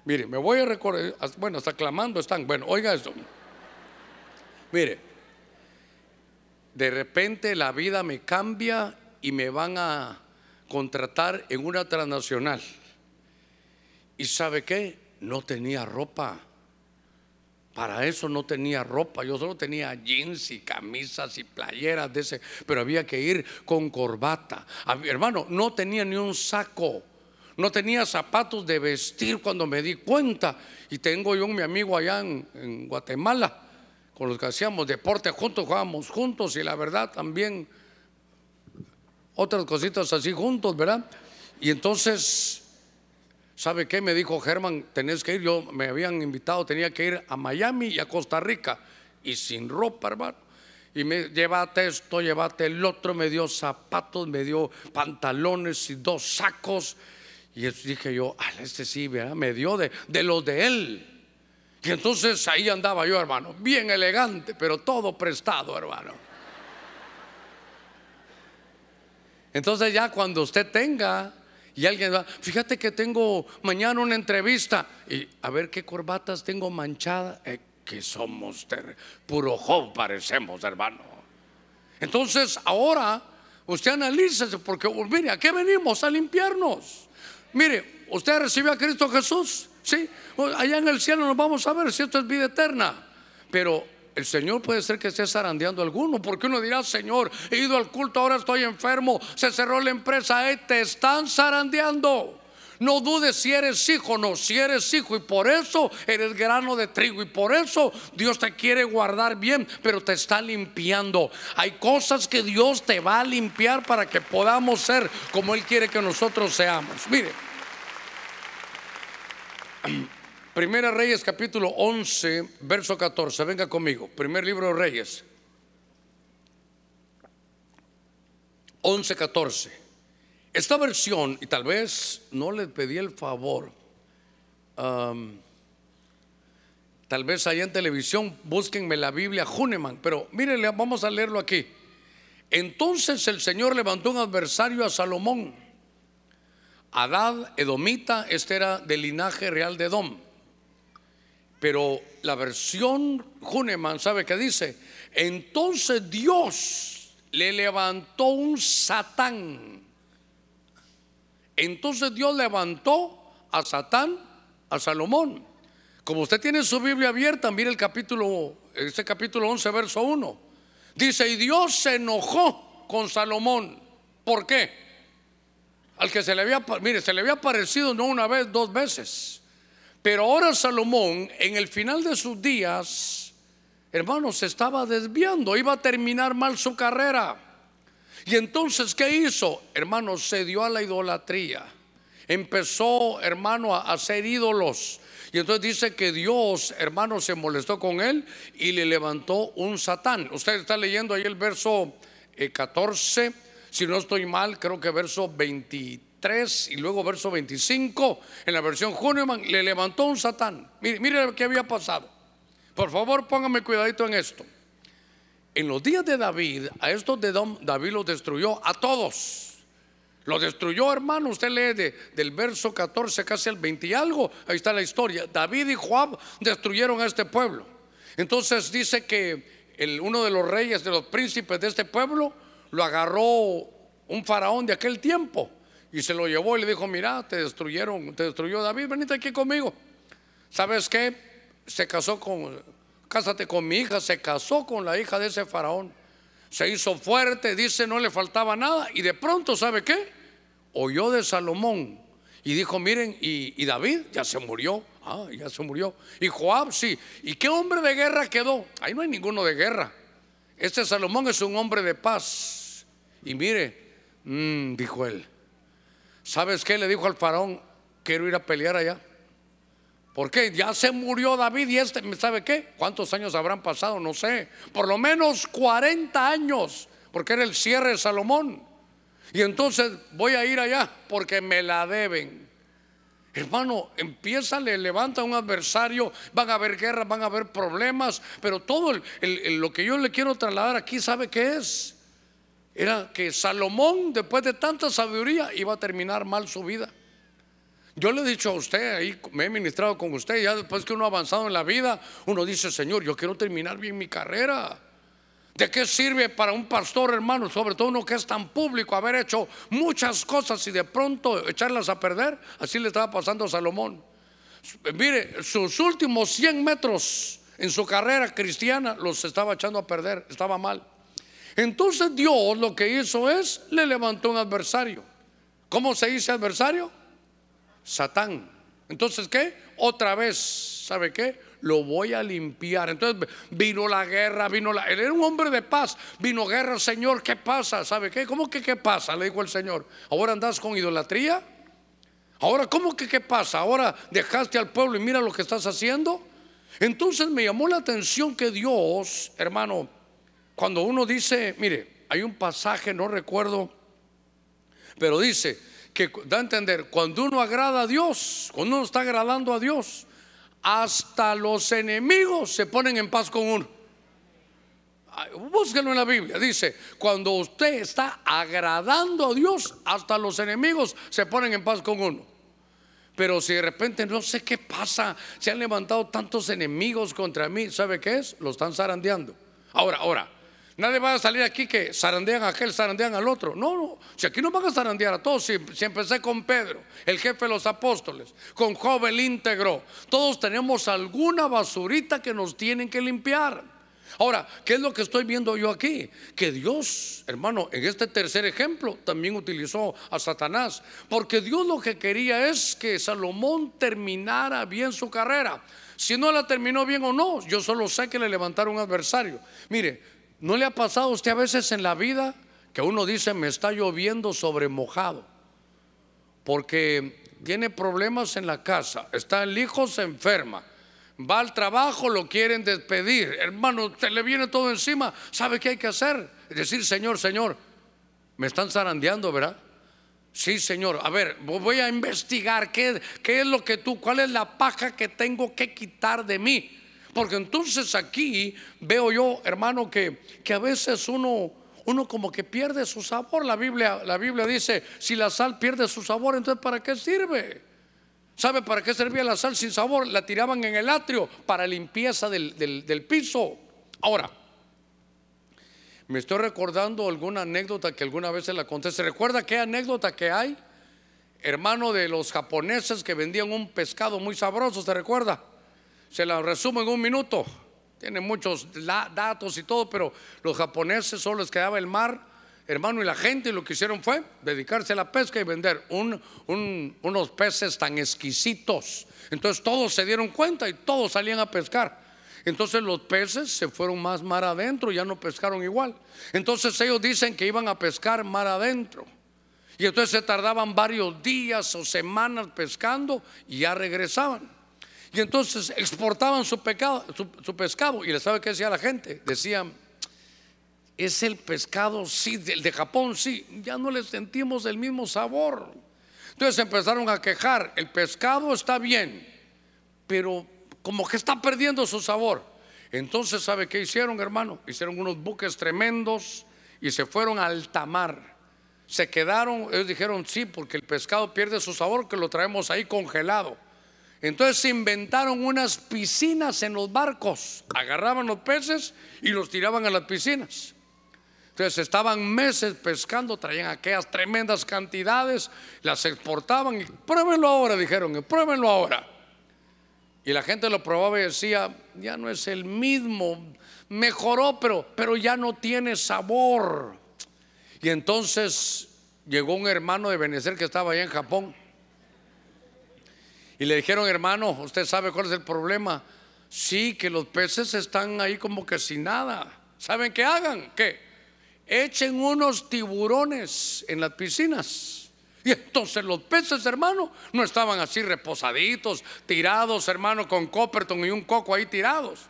mire, me voy a recordar, bueno, hasta clamando están, bueno, oiga esto. Mire, de repente la vida me cambia y me van a contratar en una transnacional. ¿Y sabe qué? No tenía ropa. Para eso no tenía ropa. Yo solo tenía jeans y camisas y playeras de ese, pero había que ir con corbata. hermano, no tenía ni un saco. No tenía zapatos de vestir cuando me di cuenta. Y tengo yo un mi amigo allá en, en Guatemala, con los que hacíamos deporte juntos, jugábamos juntos y la verdad también otras cositas así juntos, ¿verdad? Y entonces, ¿sabe qué? Me dijo Germán, tenés que ir, yo me habían invitado, tenía que ir a Miami y a Costa Rica, y sin ropa, hermano. Y me llévate esto, llévate el otro, me dio zapatos, me dio pantalones y dos sacos. Y dije yo, ah, este sí, ¿verdad? Me dio de, de los de él. Y entonces ahí andaba yo, hermano, bien elegante, pero todo prestado, hermano. Entonces ya cuando usted tenga y alguien va, fíjate que tengo mañana una entrevista y a ver qué corbatas tengo manchada, eh, que somos puro joven parecemos, hermano. Entonces ahora usted analícese porque mire, ¿a qué venimos? A limpiarnos. Mire, usted recibió a Cristo Jesús, sí, allá en el cielo nos vamos a ver si esto es vida eterna, pero el Señor puede ser que esté zarandeando alguno, porque uno dirá, Señor, he ido al culto, ahora estoy enfermo, se cerró la empresa, eh, te están zarandeando. No dudes si eres hijo, no, si eres hijo y por eso eres grano de trigo y por eso Dios te quiere guardar bien, pero te está limpiando. Hay cosas que Dios te va a limpiar para que podamos ser como Él quiere que nosotros seamos. Mire, Primera Reyes capítulo 11, verso 14. Venga conmigo. Primer libro de Reyes. 11, 14. Esta versión, y tal vez no le pedí el favor, tal vez allá en televisión búsquenme la Biblia Huneman, pero mírenle, vamos a leerlo aquí. Entonces el Señor levantó un adversario a Salomón. Adad, Edomita, este era del linaje real de Edom pero la versión Huneman, ¿sabe qué dice? Entonces Dios le levantó un Satán. Entonces Dios levantó a Satán, a Salomón. Como usted tiene su Biblia abierta, mire el capítulo, este capítulo 11, verso 1. Dice, y Dios se enojó con Salomón. ¿Por qué? al que se le había, mire, se le había aparecido no una vez, dos veces. Pero ahora Salomón, en el final de sus días, hermanos, se estaba desviando, iba a terminar mal su carrera. Y entonces, ¿qué hizo? Hermanos, se dio a la idolatría. Empezó, hermano, a hacer ídolos. Y entonces dice que Dios, hermano, se molestó con él y le levantó un satán. Usted está leyendo ahí el verso 14 eh, si no estoy mal, creo que verso 23 y luego verso 25, en la versión Huneman, le levantó un satán. Mire, mire qué había pasado. Por favor, póngame cuidadito en esto. En los días de David, a estos de David los destruyó a todos. Lo destruyó, hermano. Usted lee del verso 14 casi al 20 y algo. Ahí está la historia. David y Joab destruyeron a este pueblo. Entonces dice que el, uno de los reyes, de los príncipes de este pueblo, lo agarró un faraón de aquel tiempo y se lo llevó y le dijo, mira, te destruyeron, te destruyó David, venite aquí conmigo. ¿Sabes qué? Se casó con, cásate con mi hija, se casó con la hija de ese faraón. Se hizo fuerte, dice, no le faltaba nada y de pronto, ¿sabe qué? Oyó de Salomón y dijo, miren, y, David ya se murió. Ah, ya se murió. Y Joab, sí. ¿Y qué hombre de guerra quedó? Ahí no hay ninguno de guerra. Este Salomón es un hombre de paz. Y mire, mm, dijo él, ¿sabes qué? Le dijo al faraón, quiero ir a pelear allá. ¿Por qué? Ya se murió David y este, ¿sabe qué? ¿Cuántos años habrán pasado? No sé. Por lo menos 40 años, porque era el cierre de Salomón. Y entonces voy a ir allá porque me la deben. Hermano, empieza, le levanta un adversario, van a haber guerras, van a haber problemas, pero todo lo que yo le quiero trasladar aquí, ¿sabe qué es? Era que Salomón, después de tanta sabiduría, iba a terminar mal su vida. Yo le he dicho a usted, ahí me he ministrado con usted, ya después que uno ha avanzado en la vida, uno dice, Señor, yo quiero terminar bien mi carrera. ¿De qué sirve para un pastor, hermano, sobre todo uno que es tan público, haber hecho muchas cosas y de pronto echarlas a perder? Así le estaba pasando a Salomón. Mire, sus últimos 100 metros en su carrera cristiana los estaba echando a perder, estaba mal. Entonces Dios lo que hizo es, le levantó un adversario. ¿Cómo se dice adversario? Satán. Entonces, ¿qué? Otra vez, ¿sabe qué? Lo voy a limpiar. Entonces vino la guerra, vino la... Él era un hombre de paz. Vino guerra, Señor, ¿qué pasa? ¿Sabe qué? ¿Cómo que qué pasa? Le dijo el Señor. ¿Ahora andas con idolatría? Ahora, ¿cómo que qué pasa? Ahora dejaste al pueblo y mira lo que estás haciendo. Entonces me llamó la atención que Dios, hermano, cuando uno dice, mire, hay un pasaje, no recuerdo, pero dice que da a entender, cuando uno agrada a Dios, cuando uno está agradando a Dios, hasta los enemigos se ponen en paz con uno. Búsquelo en la Biblia. Dice, cuando usted está agradando a Dios, hasta los enemigos se ponen en paz con uno. Pero si de repente no sé qué pasa, se han levantado tantos enemigos contra mí, ¿sabe qué es? Lo están zarandeando. Ahora, ahora, Nadie va a salir aquí que zarandean a aquel, zarandean al otro. No, no. Si aquí no van a zarandear a todos, si, empecé con Pedro, el jefe de los apóstoles, con Job el íntegro, todos tenemos alguna basurita que nos tienen que limpiar. Ahora, ¿qué es lo que estoy viendo yo aquí? Que Dios, hermano, en este tercer ejemplo también utilizó a Satanás, porque Dios lo que quería es que Salomón terminara bien su carrera. Si no la terminó bien o no, yo solo sé que le levantaron un adversario. Mire, ¿No le ha pasado a usted a veces en la vida que uno dice me está lloviendo sobre mojado? Porque tiene problemas en la casa, está el hijo, se enferma, va al trabajo, lo quieren despedir, hermano, se le viene todo encima, ¿sabe qué hay que hacer? Decir, Señor, Señor, me están zarandeando, ¿verdad? Sí, Señor, a ver, voy a investigar qué, qué es lo que tú, cuál es la paja que tengo que quitar de mí. Porque entonces aquí veo yo, hermano, que, que a veces uno, uno como que pierde su sabor. La Biblia, la Biblia dice, si la sal pierde su sabor, entonces ¿para qué sirve? ¿Sabe para qué servía la sal sin sabor? La tiraban en el atrio para limpieza del, del piso. Ahora, me estoy recordando alguna anécdota que alguna vez se la conté. ¿Se recuerda qué anécdota que hay? Hermano de los japoneses que vendían un pescado muy sabroso, ¿se recuerda? Se la resumo en un minuto. Tiene muchos datos y todo, pero los japoneses solo les quedaba el mar Hermano, y la gente lo que hicieron fue dedicarse a la pesca y vender unos peces tan exquisitos. Entonces todos se dieron cuenta y todos salían a pescar. Entonces los peces se fueron más mar adentro, ya no pescaron igual. Entonces ellos dicen que iban a pescar mar adentro. Y entonces se tardaban varios días o semanas pescando y ya regresaban. Y entonces exportaban su, pecado, su, pescado. Y le sabe qué decía la gente. Decían, es el pescado, sí, el de Japón, sí. Ya no le sentimos el mismo sabor. Entonces empezaron a quejar. El pescado está bien, pero como que está perdiendo su sabor. Entonces, ¿sabe qué hicieron, hermano? Hicieron unos buques tremendos y se fueron al alta mar. Se quedaron, ellos dijeron, sí, porque el pescado pierde su sabor, que lo traemos ahí congelado. Entonces se inventaron unas piscinas en los barcos. Agarraban los peces y los tiraban a las piscinas. Entonces estaban meses pescando, traían aquellas tremendas cantidades, las exportaban y pruébenlo ahora, dijeron, pruébenlo ahora. Y la gente lo probaba y decía, ya no es el mismo, mejoró, pero, pero ya no tiene sabor. Y entonces llegó un hermano de Benecer que estaba allá en Japón y le dijeron, hermano, ¿usted sabe cuál es el problema? Sí, que los peces están ahí como que sin nada. ¿Saben qué hagan? ¿Qué? Echen unos tiburones en las piscinas. Y entonces los peces, hermano, no estaban así reposaditos, tirados, hermano, con Copperton y un coco ahí tirados.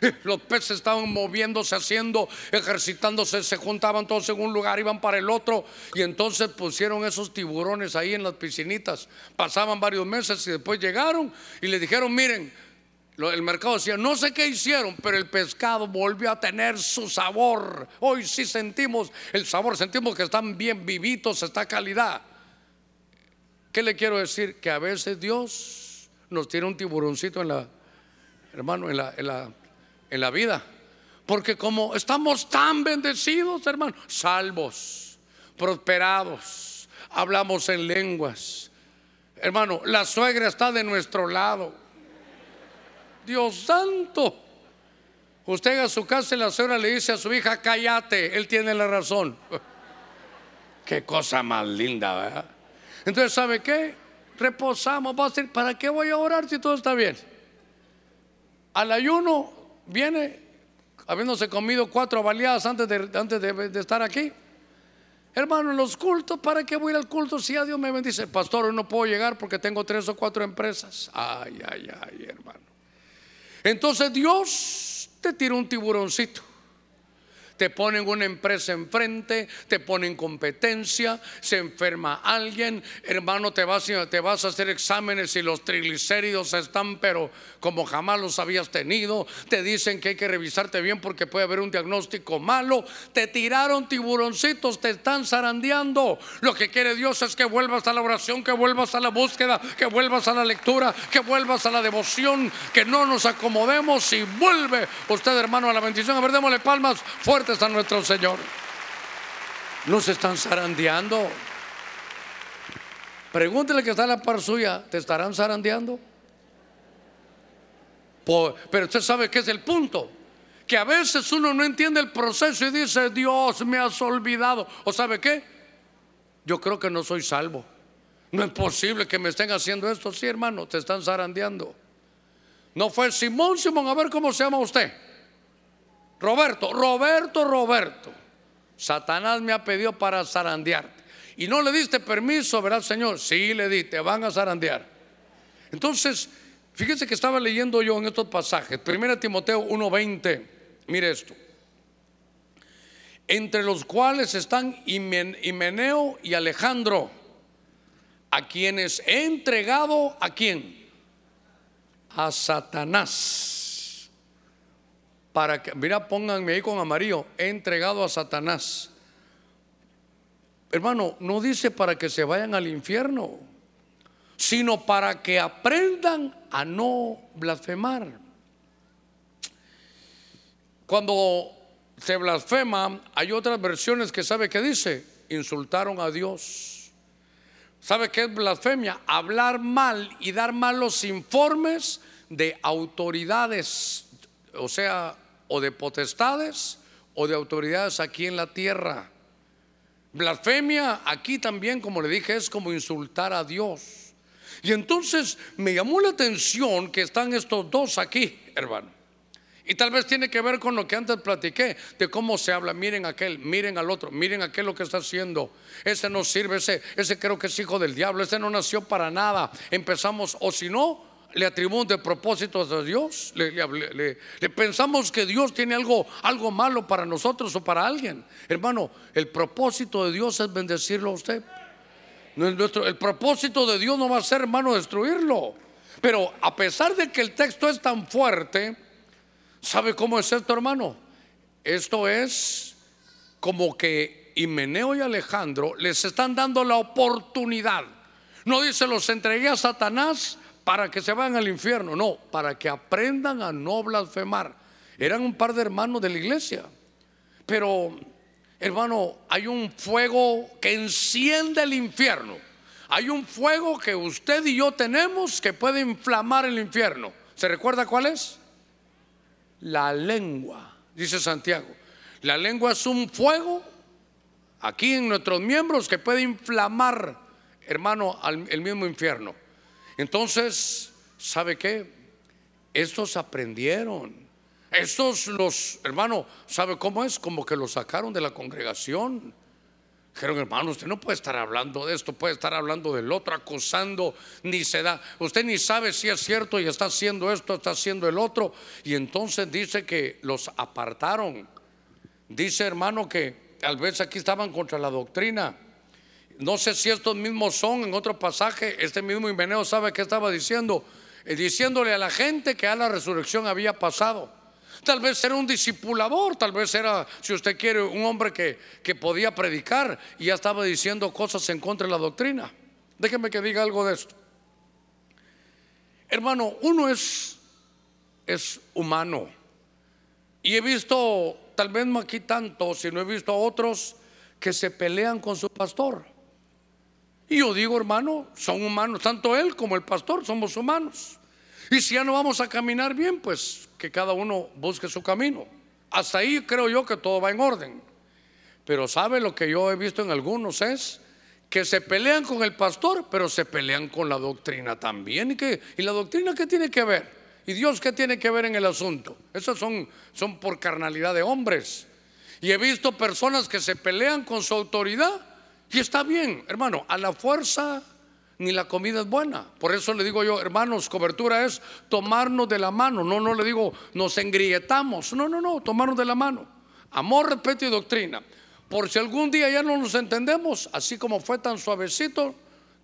Los peces estaban moviéndose, haciendo, ejercitándose, se juntaban todos en un lugar, iban para el otro y entonces pusieron esos tiburones ahí en las piscinitas. Pasaban varios meses y después llegaron y le dijeron, miren, el mercado decía, no sé qué hicieron, pero el pescado volvió a tener su sabor. Hoy sí sentimos el sabor, sentimos que están bien vivitos, esta calidad. ¿Qué le quiero decir? Que a veces Dios nos tiene un tiburoncito en la, hermano, en la, en la en la vida. Porque como estamos tan bendecidos, hermano, salvos, prosperados, hablamos en lenguas. Hermano, la suegra está de nuestro lado. Dios santo. Usted a su casa y la suegra le dice a su hija, cállate, él tiene la razón. Qué cosa más linda, ¿verdad? Entonces, ¿sabe qué? Reposamos, va a decir, ¿para qué voy a orar si todo está bien? Al ayuno viene habiéndose comido cuatro baleadas antes de, antes de, estar aquí. Hermano, en los cultos, ¿para qué voy al culto si a Dios me bendice? Pastor, hoy no puedo llegar porque tengo tres o cuatro empresas. Ay, ay, ay, hermano. Entonces Dios te tira un tiburoncito te ponen una empresa enfrente, te ponen competencia, se enferma alguien, hermano, te vas, a hacer exámenes y los triglicéridos están, pero como jamás los habías tenido, te dicen que hay que revisarte bien porque puede haber un diagnóstico malo, te tiraron tiburoncitos, te están zarandeando. Lo que quiere Dios es que vuelvas a la oración, que vuelvas a la búsqueda, que vuelvas a la lectura, que vuelvas a la devoción, que no nos acomodemos y vuelve usted, hermano, a la bendición. A ver, démosle palmas fuertes está nuestro Señor. Nos están zarandeando. Pregúntele que está la par suya, ¿te estarán zarandeando? pero usted sabe que es el punto. Que a veces uno no entiende el proceso y dice, Dios me has olvidado. ¿O sabe qué? Yo creo que no soy salvo. No es posible que me estén haciendo esto. Sí, hermano, te están zarandeando. No fue Simón, Simón, a ver cómo se llama usted. Roberto, Roberto, Roberto, Satanás me ha pedido para zarandearte. Y no le diste permiso, ¿verdad, Señor? Sí, le di, te van a zarandear. Entonces, fíjense que estaba leyendo yo en estos pasajes. 1 Timoteo 1:20, mire esto. Entre los cuales están Himeneo y Alejandro, a quienes he entregado a quién? A Satanás para que, mira, pónganme ahí con amarillo, he entregado a Satanás. Hermano, no dice para que se vayan al infierno, sino para que aprendan a no blasfemar. Cuando se blasfema, hay otras versiones que sabe que dice, insultaron a Dios. ¿Sabe qué es blasfemia? Hablar mal y dar malos informes de autoridades o sea, o de potestades o de autoridades aquí en la tierra. Blasfemia aquí también, como le dije, es como insultar a Dios. Y entonces me llamó la atención que están estos dos aquí, hermano. Y tal vez tiene que ver con lo que antes platiqué, de cómo se habla. Miren aquel, miren al otro, miren aquel lo que está haciendo. Ese no sirve, ese, ese creo que es hijo del diablo, ese no nació para nada. Empezamos, o si no, le atribuimos de propósitos a Dios. Le, pensamos que Dios tiene algo, algo malo para nosotros o para alguien. Hermano, el propósito de Dios es bendecirlo a usted. el propósito de Dios no va a ser, hermano, destruirlo. Pero a pesar de que el texto es tan fuerte, ¿sabe cómo es esto, hermano? Esto es como que Himeneo y Alejandro les están dando la oportunidad. No dice los entregué a Satanás para que se vayan al infierno, no, para que aprendan a no blasfemar. Eran un par de hermanos de la iglesia, pero hermano, hay un fuego que enciende el infierno. Hay un fuego que usted y yo tenemos que puede inflamar el infierno. ¿Se recuerda cuál es? La lengua, dice Santiago. La lengua es un fuego aquí en nuestros miembros que puede inflamar, hermano, el mismo infierno. Entonces, ¿sabe qué? Estos aprendieron. Estos los, hermano, ¿sabe cómo es? Como que los sacaron de la congregación. Dijeron, hermano, usted no puede estar hablando de esto, puede estar hablando del otro, acosando, ni se da. Usted ni sabe si es cierto y está haciendo esto, está haciendo el otro. Y entonces dice que los apartaron. Dice, hermano, que tal vez aquí estaban contra la doctrina. No sé si estos mismos son en otro pasaje. Este mismo Himeneo sabe que estaba diciendo, eh, diciéndole a la gente que a la resurrección había pasado. Tal vez era un discipulador, tal vez era, si usted quiere, un hombre que, que podía predicar y ya estaba diciendo cosas en contra de la doctrina. Déjeme que diga algo de esto. Hermano, uno es, es humano. Y he visto, tal vez no aquí tanto, sino he visto a otros que se pelean con su pastor. Y yo digo, hermano, son humanos, tanto él como el pastor somos humanos. Y si ya no vamos a caminar bien, pues que cada uno busque su camino. Hasta ahí creo yo que todo va en orden. Pero sabe lo que yo he visto en algunos es que se pelean con el pastor, pero se pelean con la doctrina también. ¿Y, ¿Y la doctrina qué tiene que ver? ¿Y Dios qué tiene que ver en el asunto? Esos son, son por carnalidad de hombres. Y he visto personas que se pelean con su autoridad y está bien, hermano, a la fuerza ni la comida es buena. Por eso le digo yo, hermanos, cobertura es tomarnos de la mano. No, no le digo, nos engrietamos. No, no, no, tomarnos de la mano. Amor, respeto y doctrina. Por si algún día ya no nos entendemos, así como fue tan suavecito,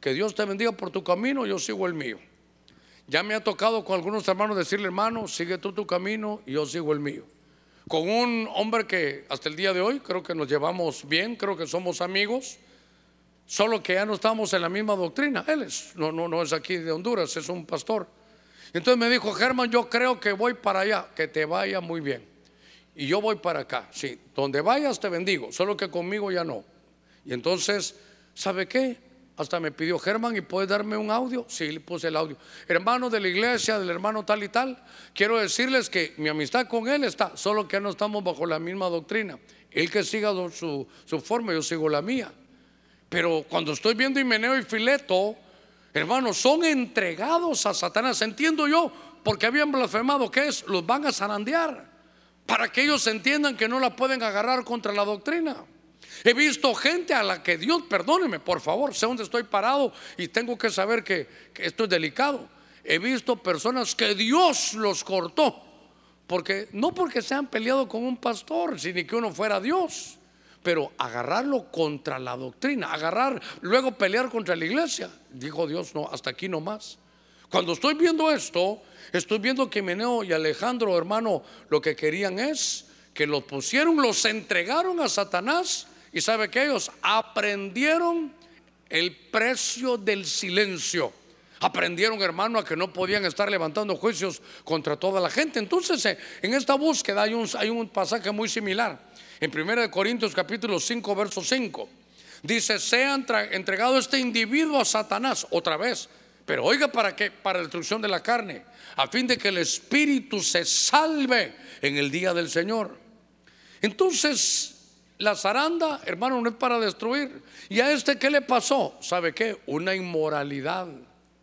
que Dios te bendiga por tu camino, yo sigo el mío. Ya me ha tocado con algunos hermanos decirle, hermano, sigue tú tu camino y yo sigo el mío. Con un hombre que hasta el día de hoy creo que nos llevamos bien, creo que somos amigos Solo que ya no estamos en la misma doctrina. Él es, no, no, no es aquí de Honduras, es un pastor. Entonces me dijo, Germán, yo creo que voy para allá, que te vaya muy bien. Y yo voy para acá. Sí, donde vayas te bendigo, solo que conmigo ya no. Y entonces, ¿sabe qué? Hasta me pidió Germán, ¿y puedes darme un audio? Sí, le puse el audio. Hermano de la iglesia, del hermano tal y tal, quiero decirles que mi amistad con él está, solo que no estamos bajo la misma doctrina. Él que siga su, su forma, yo sigo la mía. Pero cuando estoy viendo Himeneo y Fileto, hermanos, son entregados a Satanás. Entiendo yo, porque habían blasfemado, ¿qué es? Los van a zarandear para que ellos entiendan que no la pueden agarrar contra la doctrina. He visto gente a la que Dios, perdóneme, por favor, sé dónde estoy parado y tengo que saber que, esto es delicado. He visto personas que Dios los cortó, porque no porque se han peleado con un pastor, sino que uno fuera Dios pero agarrarlo contra la doctrina, agarrar, luego pelear contra la iglesia. Dijo Dios, no, hasta aquí no más. Cuando estoy viendo esto, estoy viendo que Meneo y Alejandro, hermano, lo que querían es que los pusieron, los entregaron a Satanás y sabe que ellos aprendieron el precio del silencio. Aprendieron, hermano, a que no podían estar levantando juicios contra toda la gente. Entonces, eh, en esta búsqueda hay un, hay un pasaje muy similar. En 1 Corintios capítulo 5, verso 5. Dice, sea entregado este individuo a Satanás otra vez. Pero oiga, ¿para qué? Para destrucción de la carne. A fin de que el espíritu se salve en el día del Señor. Entonces, La zaranda, hermano, no es para destruir. ¿Y a este qué le pasó? ¿Sabe qué? Una inmoralidad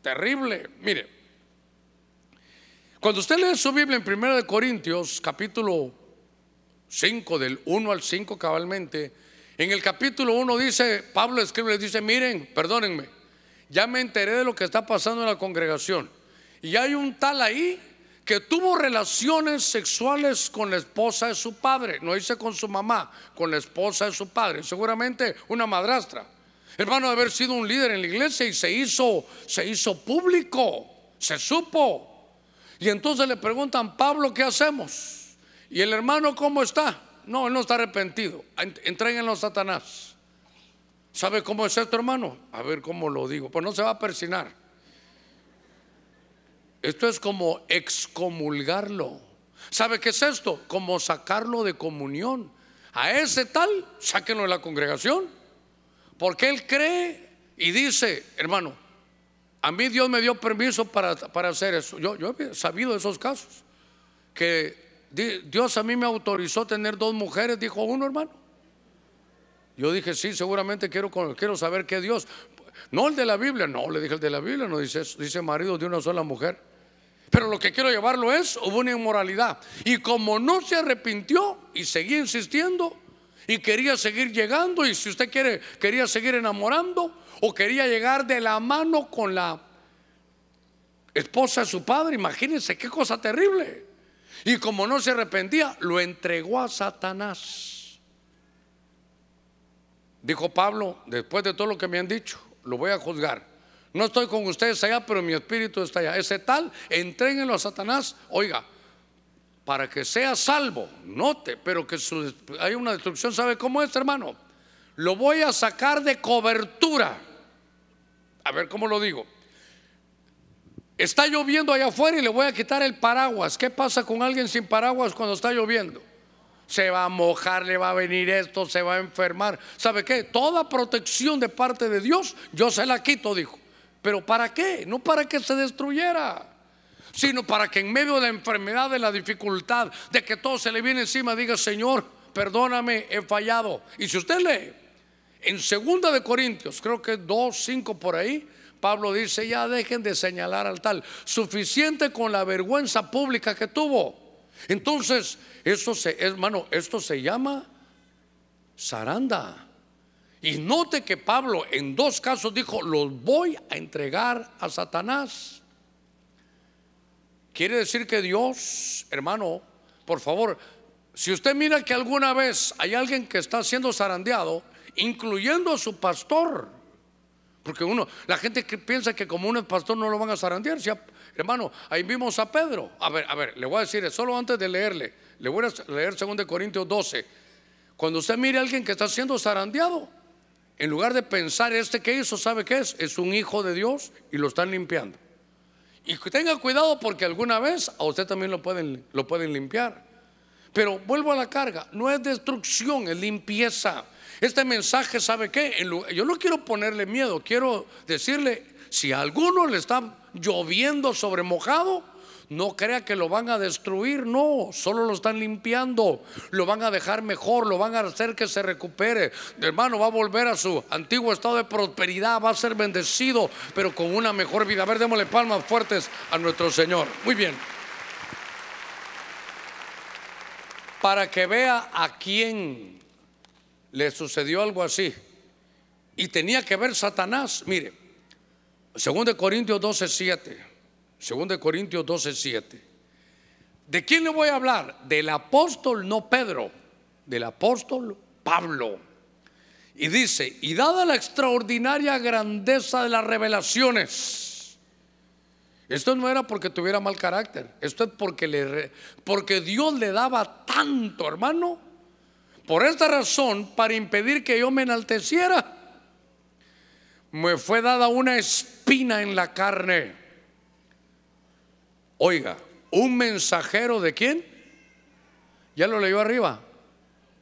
terrible. Mire, cuando usted lee su Biblia en 1 Corintios, capítulo 5, del 1 al 5 cabalmente, en el capítulo 1 dice, Pablo escribe, les dice, miren, perdónenme, ya me enteré de lo que está pasando en la congregación. Y hay un tal ahí que tuvo relaciones sexuales con la esposa de su padre, no dice con su mamá, con la esposa de su padre, seguramente una madrastra. Hermano, de haber sido un líder en la iglesia y se hizo, se hizo público, se supo. Y entonces le preguntan, Pablo, ¿qué hacemos? Y el hermano, ¿cómo está? No, él no está arrepentido. Entréguenlo a Satanás. ¿Sabe cómo es esto, hermano? A ver cómo lo digo. Pues no se va a persinar. Esto es como excomulgarlo. ¿Sabe qué es esto? Como sacarlo de comunión. A ese tal, sáquenlo de la congregación. Porque él cree y dice, hermano, a mí Dios me dio permiso para, para hacer eso. Yo, yo he sabido esos casos. Que Dios a mí me autorizó tener dos mujeres, dijo uno, hermano. Yo dije, sí, seguramente quiero, quiero saber qué Dios. No el de la Biblia, no, le dije el de la Biblia, no dice dice marido de una sola mujer. Pero lo que quiero llevarlo es, hubo una inmoralidad. Y como no se arrepintió y seguía insistiendo y quería seguir llegando, y si usted quiere, quería seguir enamorando o quería llegar de la mano con la esposa de su padre, imagínense qué cosa terrible. Y como no se arrepentía, lo entregó a Satanás. Dijo Pablo, después de todo lo que me han dicho, lo voy a juzgar. No estoy con ustedes allá, pero mi espíritu está allá. Ese tal, entréguenlo a Satanás. Oiga, para que sea salvo, note, pero que hay una destrucción. ¿Sabe cómo es, hermano? Lo voy a sacar de cobertura. A ver cómo lo digo. Está lloviendo allá afuera y le voy a quitar el paraguas. ¿Qué pasa con alguien sin paraguas cuando está lloviendo? Se va a mojar, le va a venir esto, se va a enfermar. ¿Sabe qué? Toda protección de parte de Dios, yo se la quito, dijo. Pero ¿para qué? No para que se destruyera, sino para que en medio de la enfermedad, de la dificultad, de que todo se le viene encima, diga, Señor, perdóname, he fallado. Y si usted lee en segunda de Corintios, creo que 2, 5 por ahí, Pablo dice, ya dejen de señalar al tal, suficiente con la vergüenza pública que tuvo. Entonces, eso se, hermano, esto se llama zaranda. Y note que Pablo en dos casos dijo, los voy a entregar a Satanás. Quiere decir que Dios, hermano, por favor, si usted mira que alguna vez hay alguien que está siendo zarandeado, incluyendo a su pastor, porque uno, la gente que piensa que como uno es pastor no lo van a zarandear. hermano, ahí vimos a Pedro. A ver, a ver, le voy a decir, solo antes de leerle, le voy a leer 2 Corintios 12. Cuando usted mire a alguien que está siendo zarandeado, en lugar de pensar, este que hizo, ¿sabe qué es? Es un hijo de Dios y lo están limpiando. Y tenga cuidado porque alguna vez a usted también lo pueden, lo pueden limpiar. Pero vuelvo a la carga, no es destrucción, es limpieza. Este mensaje, ¿sabe qué? Yo no quiero ponerle miedo, quiero decirle, si a alguno le está lloviendo sobre mojado, no crea que lo van a destruir, no, solo lo están limpiando, lo van a dejar mejor, lo van a hacer que se recupere. hermano va a volver a su antiguo estado de prosperidad, va a ser bendecido, pero con una mejor vida. A ver, démosle palmas fuertes a nuestro Señor. Muy bien. Para que vea a quién le sucedió algo así. Y tenía que ver Satanás. Mire, 2 Corintios 12, 7. Según de Corintios 12, 7. ¿De quién le voy a hablar? Del apóstol, no Pedro, del apóstol Pablo. Y dice, y dada la extraordinaria grandeza de las revelaciones, esto no era porque tuviera mal carácter, esto es porque, le, porque Dios le daba tanto, hermano. Por esta razón, para impedir que yo me enalteciera, me fue dada una espina en la carne Oiga, un mensajero de quién? Ya lo leyó arriba.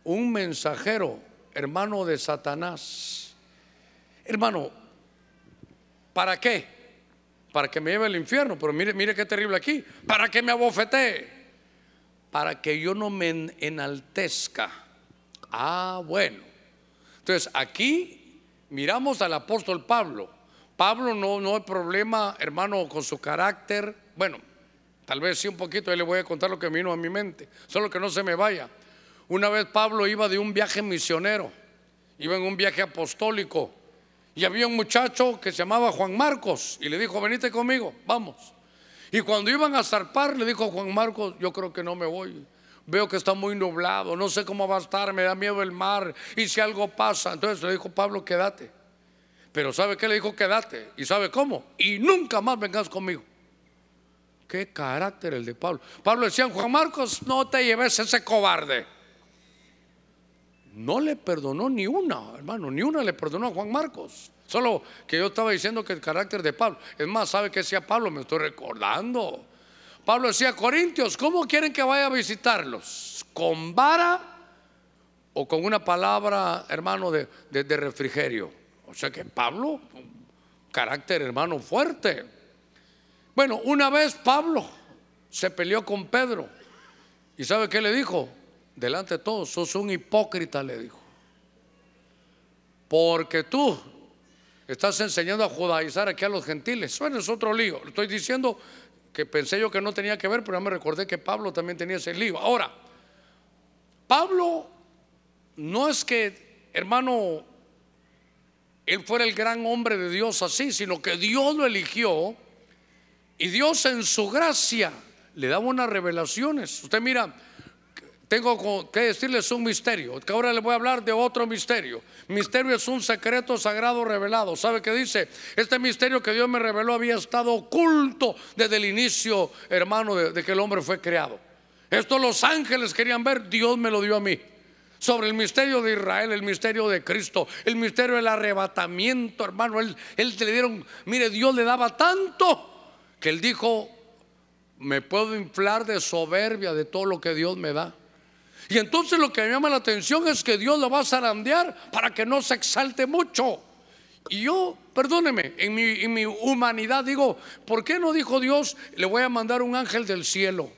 Un mensajero, hermano de Satanás. Hermano, ¿para qué? Para que me lleve al infierno. Pero mire, mire qué terrible aquí. Para que me abofetee. Para que yo no me enaltezca. Ah, bueno. Entonces aquí miramos al apóstol Pablo. Pablo no, no hay problema, hermano, con su carácter. Bueno, tal vez sí un poquito, ahí le voy a contar lo que vino a mi mente. Solo que no se me vaya. Una vez Pablo iba de un viaje misionero, iba en un viaje apostólico. Y había un muchacho que se llamaba Juan Marcos y le dijo, venite conmigo, vamos. Y cuando iban a zarpar, le dijo Juan Marcos, yo creo que no me voy. Veo que está muy nublado, no sé cómo va a estar, me da miedo el mar y si algo pasa. Entonces le dijo Pablo, quédate. Pero ¿sabe qué le dijo? Quédate. ¿Y sabe cómo? Y nunca más vengas conmigo. Qué carácter el de Pablo. Pablo decía, Juan Marcos, no te lleves ese cobarde. No le perdonó ni una, hermano, ni una le perdonó a Juan Marcos. Solo que yo estaba diciendo que el carácter de Pablo. Es más, ¿sabe qué decía Pablo? Me estoy recordando. Pablo decía, Corintios, ¿cómo quieren que vaya a visitarlos? ¿Con vara o con una palabra, hermano, de, refrigerio? O sea que Pablo, carácter, hermano, fuerte. Bueno, una vez Pablo se peleó con Pedro. ¿Y sabe qué le dijo? Delante de todos, sos un hipócrita, le dijo. Porque tú Estás enseñando a judaizar aquí a los gentiles. Bueno, es otro lío. Estoy diciendo que pensé yo que no tenía que ver, pero ya me recordé que Pablo también tenía ese lío. Ahora, Pablo no es que, hermano, él fuera el gran hombre de Dios así, sino que Dios lo eligió y Dios en su gracia le daba unas revelaciones. Usted mira, tengo que decirles un misterio, que ahora les voy a hablar de otro misterio. Misterio es un secreto sagrado revelado. ¿Sabe qué dice? Este misterio que Dios me reveló había estado oculto desde el inicio, hermano, de, que el hombre fue creado. Esto los ángeles querían ver, Dios me lo dio a mí. Sobre el misterio de Israel, el misterio de Cristo, el misterio del arrebatamiento, hermano. Él, él le dieron, mire, Dios le daba tanto que él dijo, me puedo inflar de soberbia de todo lo que Dios me da. Y entonces lo que me llama la atención es que Dios lo va a zarandear para que no se exalte mucho. Y yo, perdóneme, en mi, humanidad digo, ¿por qué no dijo Dios, le voy a mandar un ángel del cielo?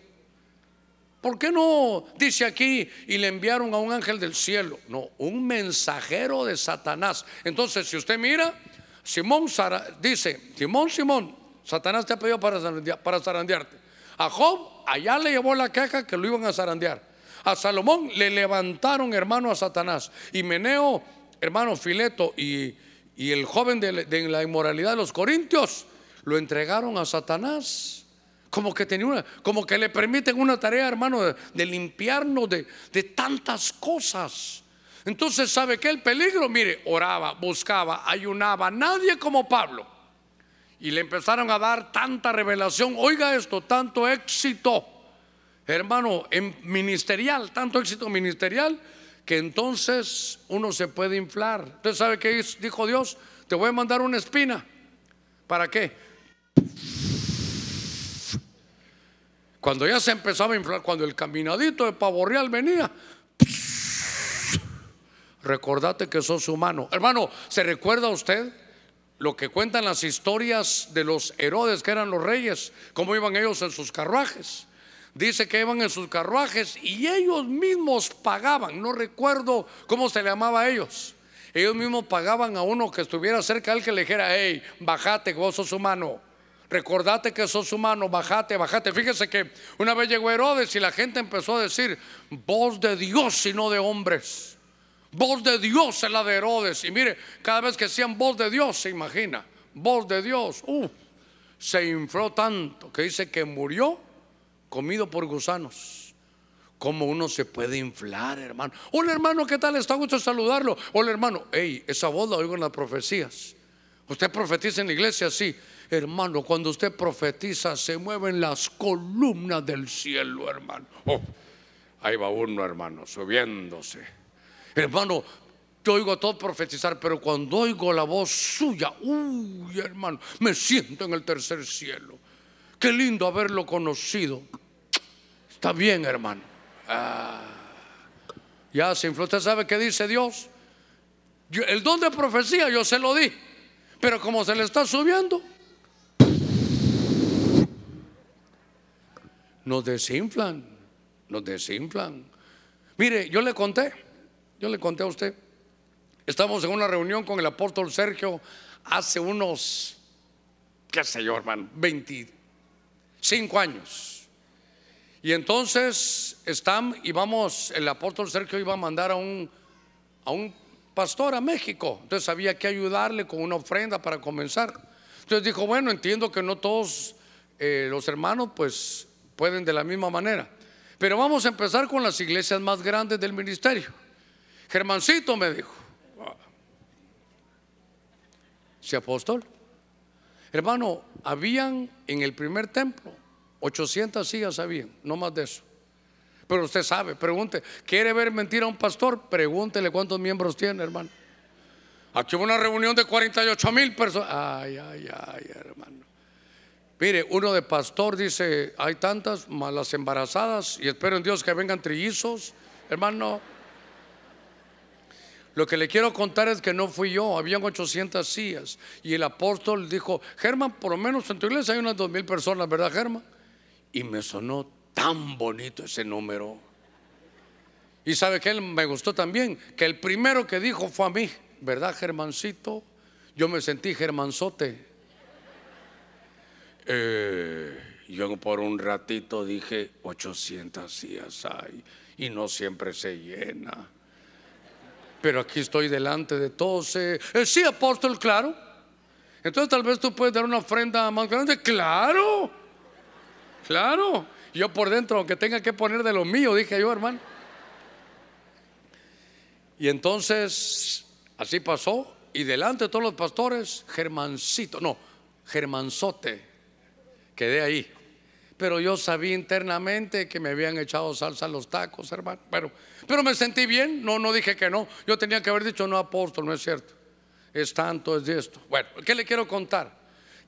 ¿Por qué no dice aquí y le enviaron a un ángel del cielo? No, un mensajero de Satanás. Entonces, si usted mira, Simón dice, Simón, Simón, Satanás te ha pedido para, para zarandearte. A Job, allá le llevó la queja que lo iban a zarandear. A Salomón le levantaron, hermano, a Satanás. Y Meneo, hermano Fileto, y, el joven de, la inmoralidad de los corintios, lo entregaron a Satanás. Como que tenía una, como que le permiten una tarea, hermano, de, limpiarnos de, de tantas cosas. Entonces, ¿sabe qué? El peligro, mire, oraba, buscaba, ayunaba, nadie como Pablo. Y le empezaron a dar tanta revelación, oiga esto, tanto éxito hermano, en ministerial, tanto éxito ministerial, que entonces uno se puede inflar. Entonces, ¿sabe qué dijo Dios? Te voy a mandar una espina. ¿Para qué? Cuando ya se empezaba a inflar, cuando el caminadito de pavo real venía, recordate que sos humano. Hermano, ¿se recuerda usted lo que cuentan las historias de los Herodes que eran los reyes? Cómo iban ellos en sus carruajes dice que iban en sus carruajes y ellos mismos pagaban, no recuerdo cómo se le llamaba a ellos. Ellos mismos pagaban a uno que estuviera cerca de él que le dijera, hey, bajate, vos sos humano. Recordate que sos humano, bajate, bajate. Fíjese que una vez llegó Herodes y la gente empezó a decir, voz de Dios y no de hombres. Voz de Dios es la de Herodes. Y mire, cada vez que decían voz de Dios, se imagina, voz de Dios, uh, se infló tanto que dice que murió comido por gusanos. ¿Cómo uno se puede inflar, hermano? Hola, hermano, ¿qué tal? Está gusto saludarlo. Hola, hermano. Hey, esa voz la oigo en las profecías. Usted profetiza en la iglesia así. Hermano, cuando usted profetiza, se mueven las columnas del cielo, hermano. Oh, ahí va uno, hermano, subiéndose. Hermano, yo oigo a todos profetizar, pero cuando oigo la voz suya, uy, hermano, me siento en el tercer cielo. Qué lindo haberlo conocido. Está bien, hermano. Ah, ya se infló. ¿Usted sabe qué dice Dios? el don de profecía yo se lo di. Pero como se le está subiendo, nos desinflan. Nos desinflan. Mire, yo le conté. Yo le conté a usted. Estamos en una reunión con el apóstol Sergio hace unos, qué sé yo, hermano, 25 años. Y entonces están y vamos, el apóstol Sergio iba a mandar a un, a un pastor a México. Entonces había que ayudarle con una ofrenda para comenzar. Entonces dijo, bueno, entiendo que no todos eh, los hermanos pues pueden de la misma manera. Pero vamos a empezar con las iglesias más grandes del ministerio. Germancito me dijo, ¿sí apóstol? Hermano, habían en el primer templo 800 sillas habían, no más de eso. Pero usted sabe, pregunte, ¿quiere ver mentira a un pastor? Pregúntele cuántos miembros tiene, hermano. Aquí hubo una reunión de 48 mil personas. Ay, ay, ay, hermano. Mire, uno de pastor dice, hay tantas malas embarazadas y espero en Dios que vengan trillizos. Hermano, lo que le quiero contar es que no fui yo, habían 800 sillas. Y el apóstol dijo, Germán, por lo menos en tu iglesia hay unas dos mil personas, ¿verdad, Germán? Y me sonó tan bonito ese número. Y sabe que él me gustó también, que el primero que dijo fue a mí, ¿verdad, Germancito? Yo me sentí Germanzote. Eh, yo por un ratito dije 800 sillas hay y no siempre se llena. Pero aquí estoy delante de todos. Eh, eh, sí, apóstol, claro. Entonces tal vez tú puedes dar una ofrenda más grande. Claro, claro. Yo por dentro, aunque tenga que poner de lo mío, dije yo, hermano. Y entonces, así pasó. Y delante de todos los pastores, Germancito, no, Germanzote, quedé ahí. Pero yo sabía internamente que me habían echado salsa a los tacos, hermano. Pero, pero me sentí bien, no, no dije que no. Yo tenía que haber dicho, no, apóstol, no es cierto. Es tanto, es esto. Bueno, ¿qué le quiero contar?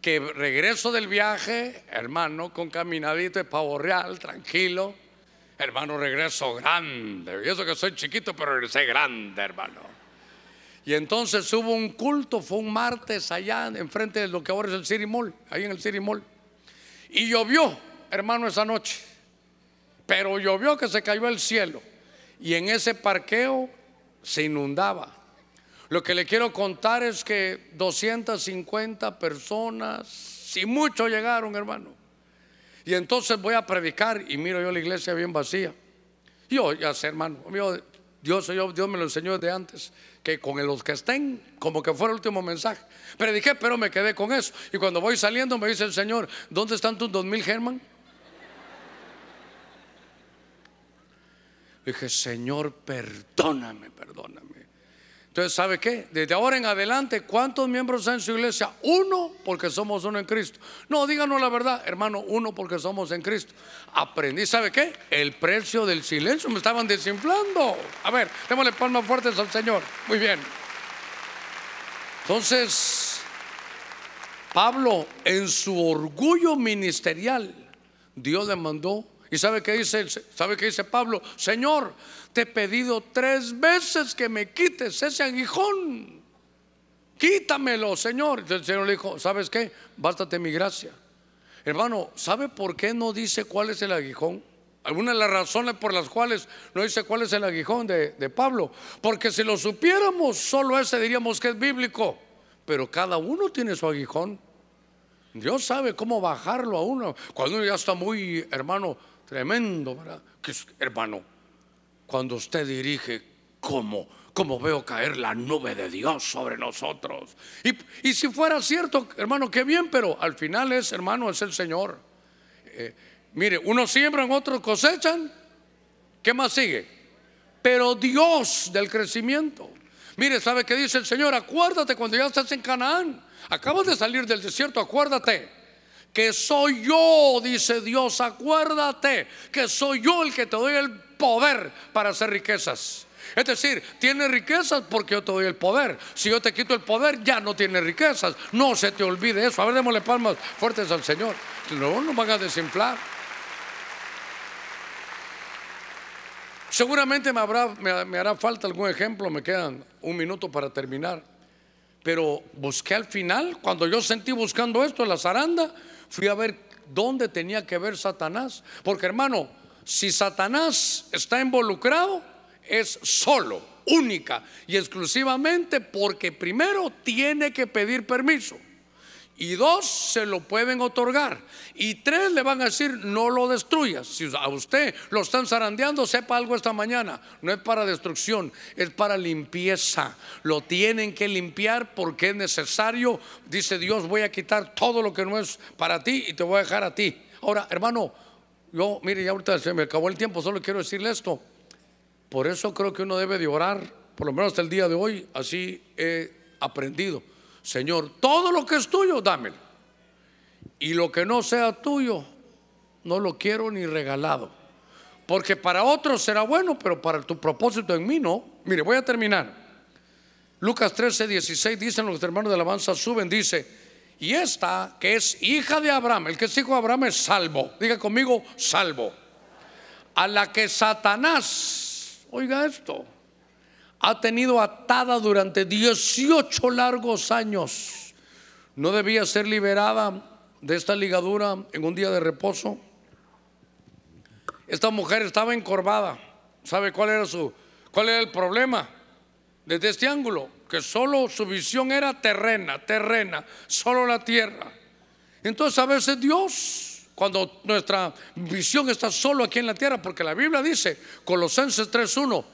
Que regreso del viaje, hermano, con caminadito de pavo real, tranquilo. Hermano, regreso grande. Y eso que soy chiquito, pero regresé grande, hermano. Y entonces hubo un culto, fue un martes allá enfrente de lo que ahora es el City Mall, ahí en el City. Y llovió, hermano, esa noche. Pero llovió que se cayó el cielo. Y en ese parqueo se inundaba. Lo que le quiero contar es que 250 personas, si mucho llegaron, hermano. Y entonces voy a predicar y miro yo la iglesia bien vacía. Yo ya sé, hermano, Dios, Dios me lo enseñó desde antes, que con los que estén, como que fuera el último mensaje. Prediqué, pero me quedé con eso. Y cuando voy saliendo me dice el Señor, ¿dónde están tus dos mil, Germán? dije, Señor, perdóname, perdóname. Entonces, ¿sabe qué? Desde ahora en adelante, ¿cuántos miembros hay en su iglesia? Uno, porque somos uno en Cristo. No, díganos la verdad, hermano, uno porque somos en Cristo. Aprendí, ¿sabe qué? El precio del silencio, me estaban desinflando. A ver, démosle palmas fuertes al Señor. Muy bien. Entonces, Pablo, en su orgullo ministerial, Dios le mandó. ¿Y sabe qué dice, sabe qué dice Pablo? Señor, te he pedido tres veces que me quites ese aguijón. Quítamelo, Señor. El Señor le dijo, ¿sabes qué? Bástate mi gracia. Hermano, ¿sabe por qué no dice cuál es el aguijón? Algunas de las razones por las cuales no dice cuál es el aguijón de, de Pablo. Porque si lo supiéramos, solo ese diríamos que es bíblico. Pero cada uno tiene su aguijón. Dios sabe cómo bajarlo a uno. Cuando uno ya está muy, hermano, tremendo, ¿verdad? Hermano, cuando usted dirige como, como veo caer la nube de Dios sobre nosotros. Y, si fuera cierto, hermano, qué bien, pero al final es, hermano, es el Señor. Eh, mire, unos siembran, otros cosechan. ¿Qué más sigue? Pero Dios del crecimiento. Mire, ¿sabe qué dice el Señor? Acuérdate cuando ya estás en Canaán. Acabas de salir del desierto, acuérdate que soy yo, dice Dios, acuérdate que soy yo el que te doy el poder para hacer riquezas. Es decir, tiene riquezas porque yo te doy el poder. Si yo te quito el poder, ya no tiene riquezas. No se te olvide eso. A ver, démosle palmas fuertes al Señor. No nos van a desinflar. Seguramente me, habrá, me hará falta algún ejemplo. Me quedan un minuto para terminar. Pero busqué al final, cuando yo sentí buscando esto en la zaranda, fui a ver dónde tenía que ver Satanás. Porque hermano, si Satanás está involucrado, es solo única y exclusivamente porque primero tiene que pedir permiso. Y dos, se lo pueden otorgar. Y tres, le van a decir, no lo destruyas. Si a usted lo están zarandeando, sepa algo esta mañana. No es para destrucción, es para limpieza. Lo tienen que limpiar porque es necesario. Dice Dios, voy a quitar todo lo que no es para ti y te voy a dejar a ti. Ahora, hermano, yo, mire, ya ahorita se me acabó el tiempo, solo quiero decirle esto. Por eso creo que uno debe de orar, por lo menos hasta el día de hoy, así he aprendido Señor, todo lo que es tuyo, dámelo. Y lo que no sea tuyo, no lo quiero ni regalado. Porque para otros será bueno, pero para tu propósito en mí no. Mire, voy a terminar. Lucas 13, 16 dicen los hermanos de alabanza suben, dice, y esta que es hija de Abraham, el que es hijo de Abraham es salvo. Diga conmigo, salvo. A la que Satanás, oiga esto, ha tenido atada durante 18 largos años. ¿No debía ser liberada de esta ligadura en un día de reposo? Esta mujer estaba encorvada. ¿Sabe cuál era su cuál era el problema? Desde este ángulo, que solo su visión era terrena, terrena, solo la tierra. Entonces a veces Dios, cuando nuestra visión está solo aquí en la tierra, porque la Biblia dice, Colosenses 3.1,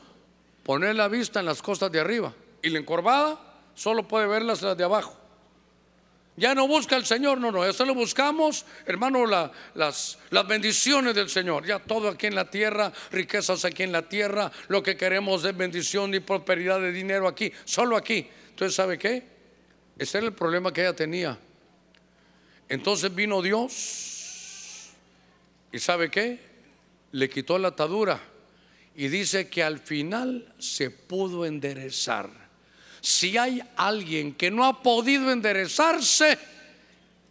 poner la vista en las costas de arriba y la encorvada solo puede verlas las de abajo. Ya no busca el Señor, no, no, eso lo buscamos, hermano, las, las bendiciones del Señor. Ya todo aquí en la tierra, riquezas aquí en la tierra, lo que queremos es bendición y prosperidad de dinero aquí, solo aquí. Entonces, ¿sabe qué? Ese era el problema que ella tenía. Entonces vino Dios y ¿sabe qué? Le quitó la atadura y dice que al final se pudo enderezar. Si hay alguien que no ha podido enderezarse,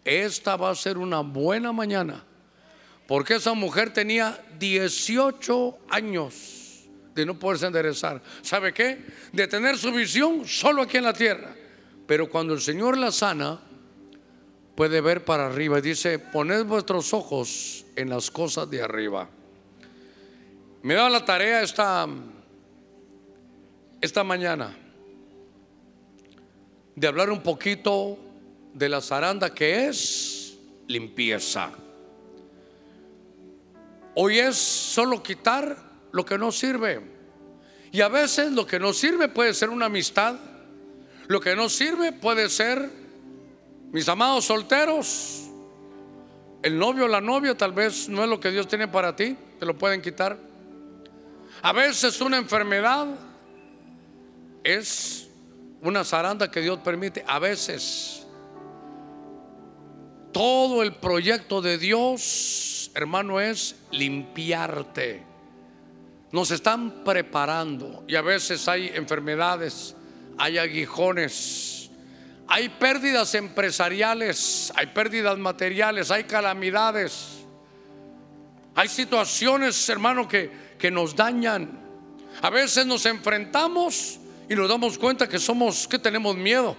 esta va a ser una buena mañana. Porque esa mujer tenía 18 años de no poderse enderezar. ¿Sabe qué? De tener su visión solo aquí en la tierra. Pero cuando el Señor la sana, puede ver para arriba. Dice, poned vuestros ojos en las cosas de arriba. Me da la tarea esta, esta mañana de hablar un poquito de la zaranda que es limpieza. Hoy es solo quitar lo que no sirve. Y a veces lo que no sirve puede ser una amistad. Lo que no sirve puede ser, mis amados solteros, el novio o la novia tal vez no es lo que Dios tiene para ti, te lo pueden quitar. A veces una enfermedad es una zaranda que Dios permite. A veces todo el proyecto de Dios, hermano, es limpiarte. Nos están preparando y a veces hay enfermedades, hay aguijones, hay pérdidas empresariales, hay pérdidas materiales, hay calamidades. Hay situaciones, hermano, que que nos dañan. A veces nos enfrentamos y nos damos cuenta que somos, que tenemos miedo.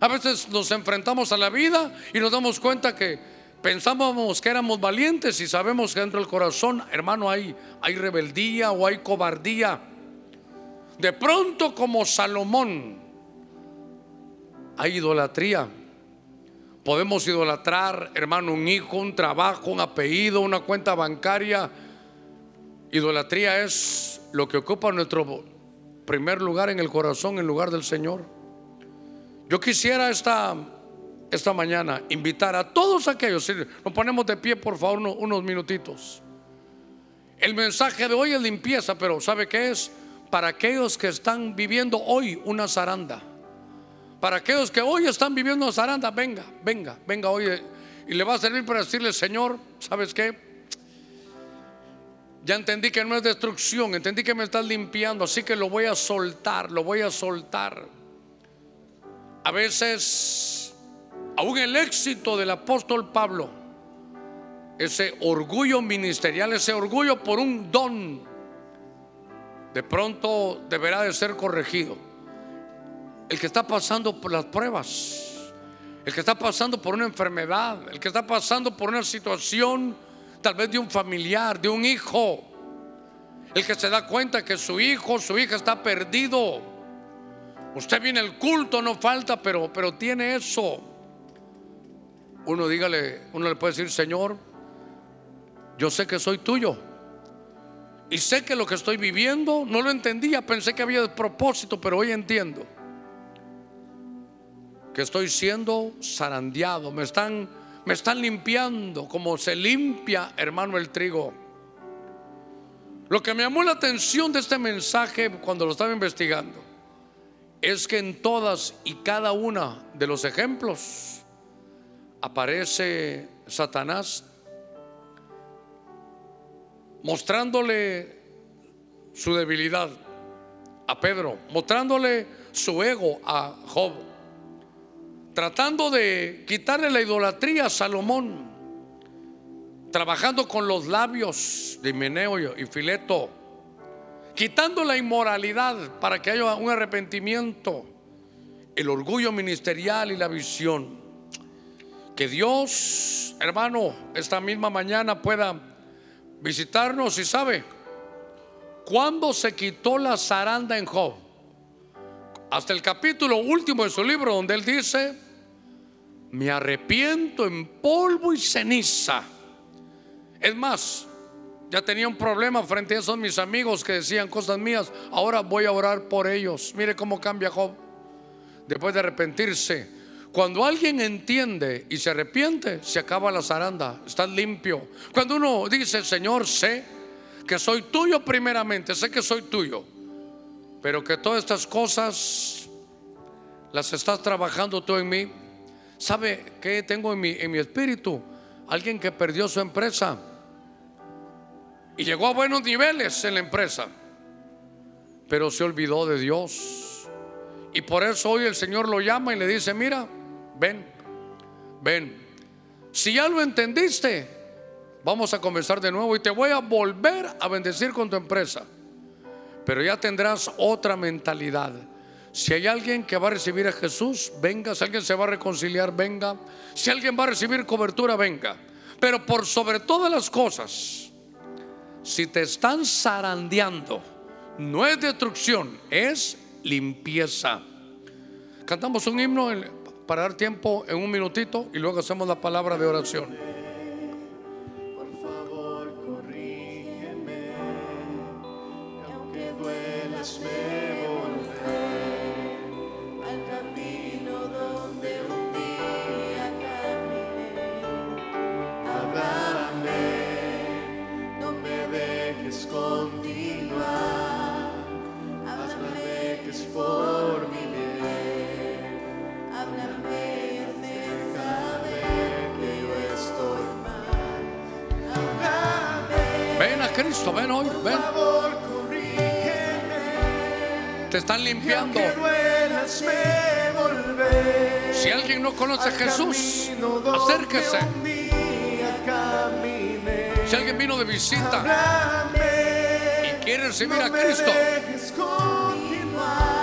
A veces nos enfrentamos a la vida y nos damos cuenta que pensábamos que éramos valientes y sabemos que dentro del corazón, hermano, hay, hay rebeldía o hay cobardía. De pronto como Salomón, hay idolatría. Podemos idolatrar, hermano, un hijo, un trabajo, un apellido, una cuenta bancaria Idolatría es lo que ocupa nuestro primer lugar en el corazón en lugar del Señor. Yo quisiera esta, esta mañana invitar a todos aquellos, nos ponemos de pie por favor unos, minutitos. El mensaje de hoy es limpieza, pero ¿sabe qué es? Para aquellos que están viviendo hoy una zaranda. Para aquellos que hoy están viviendo una zaranda, venga, venga, venga hoy. Y le va a servir para decirle, Señor, ¿sabes qué? Ya entendí que no es destrucción, entendí que me estás limpiando, así que lo voy a soltar, lo voy a soltar. A veces, aún el éxito del apóstol Pablo, ese orgullo ministerial, ese orgullo por un don, de pronto deberá de ser corregido. El que está pasando por las pruebas, el que está pasando por una enfermedad, el que está pasando por una situación tal vez de un familiar, de un hijo, el que se da cuenta que su hijo, su hija está perdido. Usted viene al culto, no falta, pero, pero tiene eso. Uno dígale, uno le puede decir, Señor, yo sé que soy tuyo. Y sé que lo que estoy viviendo no lo entendía, pensé que había propósito, pero hoy entiendo que estoy siendo zarandeado, me están me están limpiando como se limpia, hermano, el trigo. Lo que me llamó la atención de este mensaje cuando lo estaba investigando es que en todas y cada una de los ejemplos aparece Satanás mostrándole su debilidad a Pedro, mostrándole su ego a Job tratando de quitarle la idolatría a Salomón, trabajando con los labios de Himeneo y Fileto, quitando la inmoralidad para que haya un arrepentimiento, el orgullo ministerial y la visión. Que Dios, hermano, esta misma mañana pueda visitarnos y sabe, cuando se quitó la zaranda en Job, hasta el capítulo último de su libro, donde él dice, me arrepiento en polvo y ceniza. Es más, ya tenía un problema frente a esos mis amigos que decían cosas mías. Ahora voy a orar por ellos. Mire cómo cambia Job después de arrepentirse. Cuando alguien entiende y se arrepiente, se acaba la zaranda, estás limpio. Cuando uno dice, Señor, sé que soy tuyo primeramente, sé que soy tuyo, pero que todas estas cosas las estás trabajando tú en mí ¿Sabe qué tengo en mi, en mi espíritu? Alguien que perdió su empresa y llegó a buenos niveles en la empresa, pero se olvidó de Dios. Y por eso hoy el Señor lo llama y le dice, mira, ven, ven. Si ya lo entendiste, vamos a comenzar de nuevo y te voy a volver a bendecir con tu empresa. Pero ya tendrás otra mentalidad si hay alguien que va a recibir a Jesús, venga. Si alguien se va a reconciliar, venga. Si alguien va a recibir cobertura, venga. Pero por sobre todas las cosas, si te están zarandeando, no es destrucción, es limpieza. Cantamos un himno para dar tiempo en un minutito y luego hacemos la palabra de oración. No conoce a Jesús, acérquese. Si alguien vino de visita y quiere recibir a Cristo, ¿Habrá alguien más?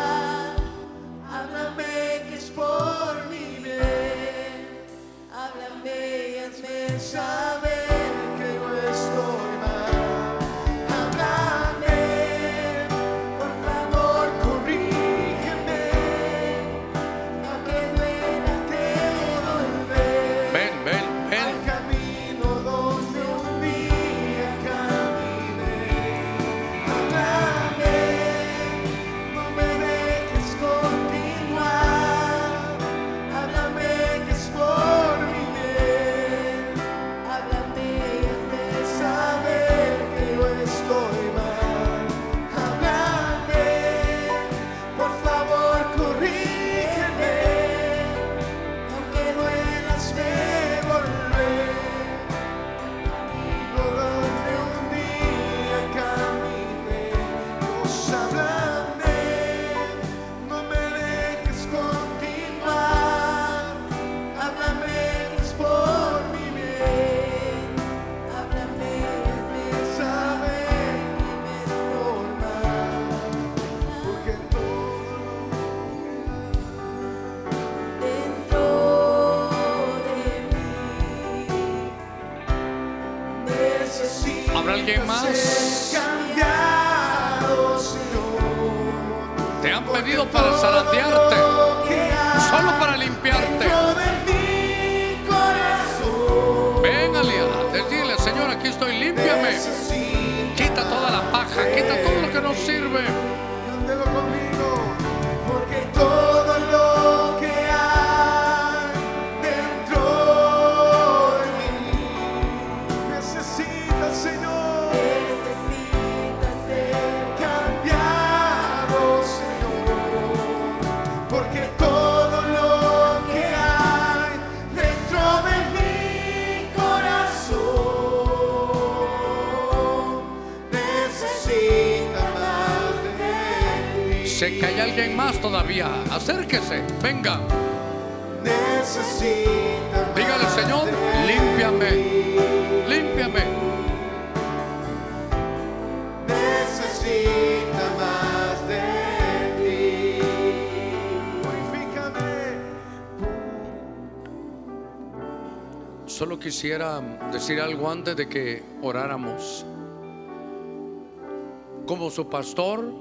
Decir algo antes de que oráramos. Como su pastor,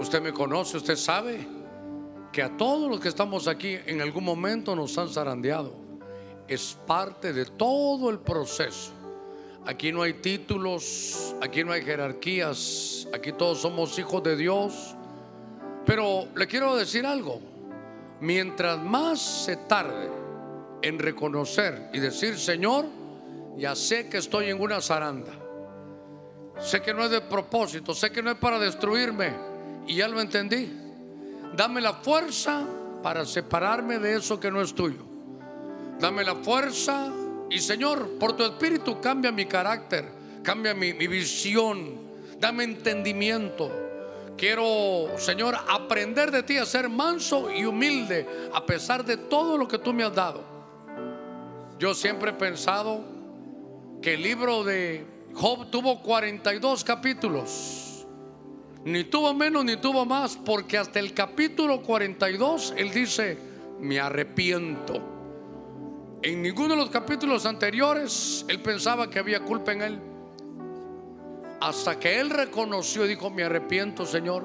usted me conoce, usted sabe que a todos los que estamos aquí en algún momento nos han zarandeado. Es parte de todo el proceso. Aquí no hay títulos, aquí no hay jerarquías, aquí todos somos hijos de Dios. Pero le quiero decir algo, mientras más se tarde en reconocer y decir, Señor, ya sé que estoy en una zaranda, sé que no es de propósito, sé que no es para destruirme, y ya lo entendí. Dame la fuerza para separarme de eso que no es tuyo. Dame la fuerza y Señor, por tu espíritu cambia mi carácter, cambia mi, mi visión, dame entendimiento. Quiero, Señor, aprender de ti a ser manso y humilde a pesar de todo lo que tú me has dado. Yo siempre he pensado que el libro de Job tuvo 42 capítulos. Ni tuvo menos ni tuvo más, porque hasta el capítulo 42 él dice, me arrepiento. En ninguno de los capítulos anteriores él pensaba que había culpa en él. Hasta que él reconoció y dijo, me arrepiento, Señor.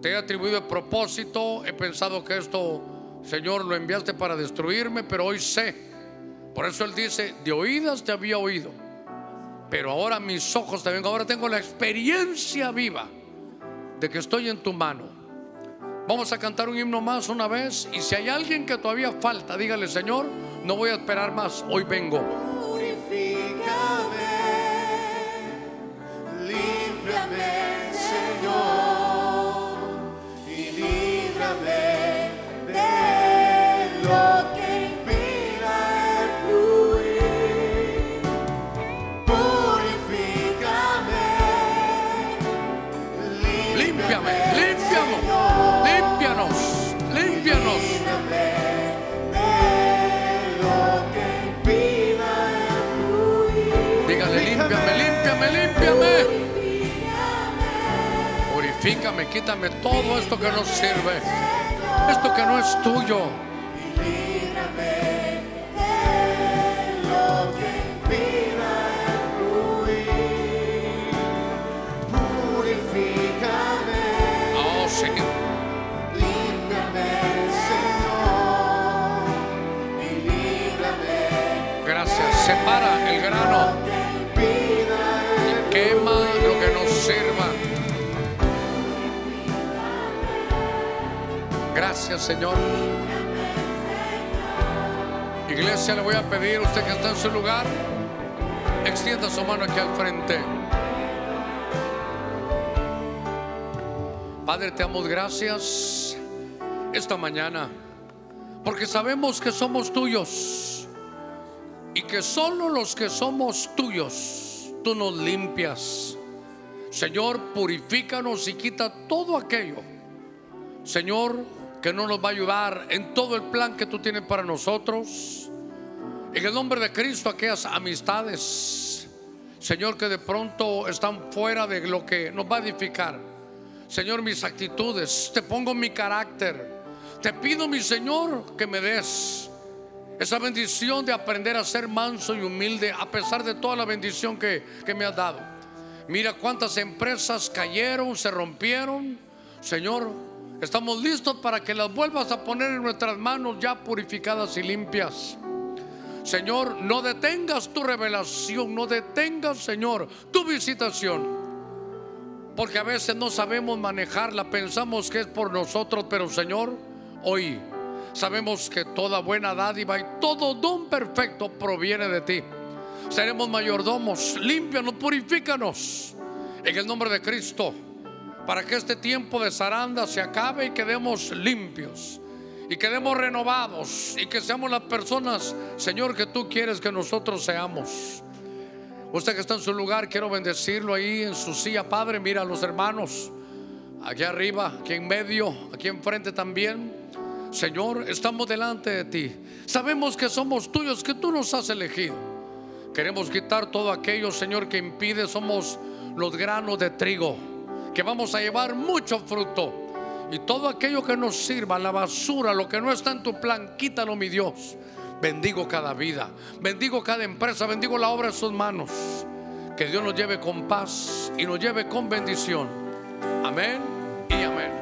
Te he atribuido el propósito, he pensado que esto, Señor, lo enviaste para destruirme, pero hoy sé. Por eso él dice, de oídas te había oído, pero ahora mis ojos te ven, ahora tengo la experiencia viva de que estoy en tu mano. Vamos a cantar un himno más una vez y si hay alguien que todavía falta, dígale, Señor, no voy a esperar más, hoy vengo. Purifícame, límpiame, Purifícame, quítame todo esto que no sirve, esto que no es tuyo. Señor. Iglesia, le voy a pedir usted que está en su lugar, extienda su mano aquí al frente. Padre, te damos gracias esta mañana, porque sabemos que somos tuyos y que solo los que somos tuyos, tú nos limpias. Señor, purifícanos y quita todo aquello, Señor, que no nos va a ayudar en todo el plan que tú tienes para nosotros. En el nombre de Cristo, aquellas amistades, Señor, que de pronto están fuera de lo que nos va a edificar. Señor, mis actitudes, te pongo mi carácter. Te pido, mi Señor, que me des esa bendición de aprender a ser manso y humilde a pesar de toda la bendición que, que me has dado. Mira cuántas empresas cayeron, se rompieron. Señor, estamos listos para que las vuelvas a poner en nuestras manos ya purificadas y limpias. Señor, no detengas tu revelación, no detengas, Señor, tu visitación. Porque a veces no sabemos manejarla, pensamos que es por nosotros, pero Señor, hoy sabemos que toda buena dádiva y todo don perfecto proviene de ti. Seremos mayordomos, límpianos, purifícanos en el nombre de Cristo, para que este tiempo de zaranda se acabe y quedemos limpios y quedemos renovados y que seamos las personas, Señor, que tú quieres que nosotros seamos. Usted que está en su lugar, quiero bendecirlo ahí en su silla, Padre. Mira a los hermanos, aquí arriba, aquí en medio, aquí enfrente también. Señor, estamos delante de ti. Sabemos que somos tuyos, que tú nos has elegido. Queremos quitar todo aquello, Señor, que impide. Somos los granos de trigo, que vamos a llevar mucho fruto. Y todo aquello que nos sirva, la basura, lo que no está en tu plan, quítalo, mi Dios. Bendigo cada vida, bendigo cada empresa, bendigo la obra de sus manos. Que Dios nos lleve con paz y nos lleve con bendición. Amén y amén.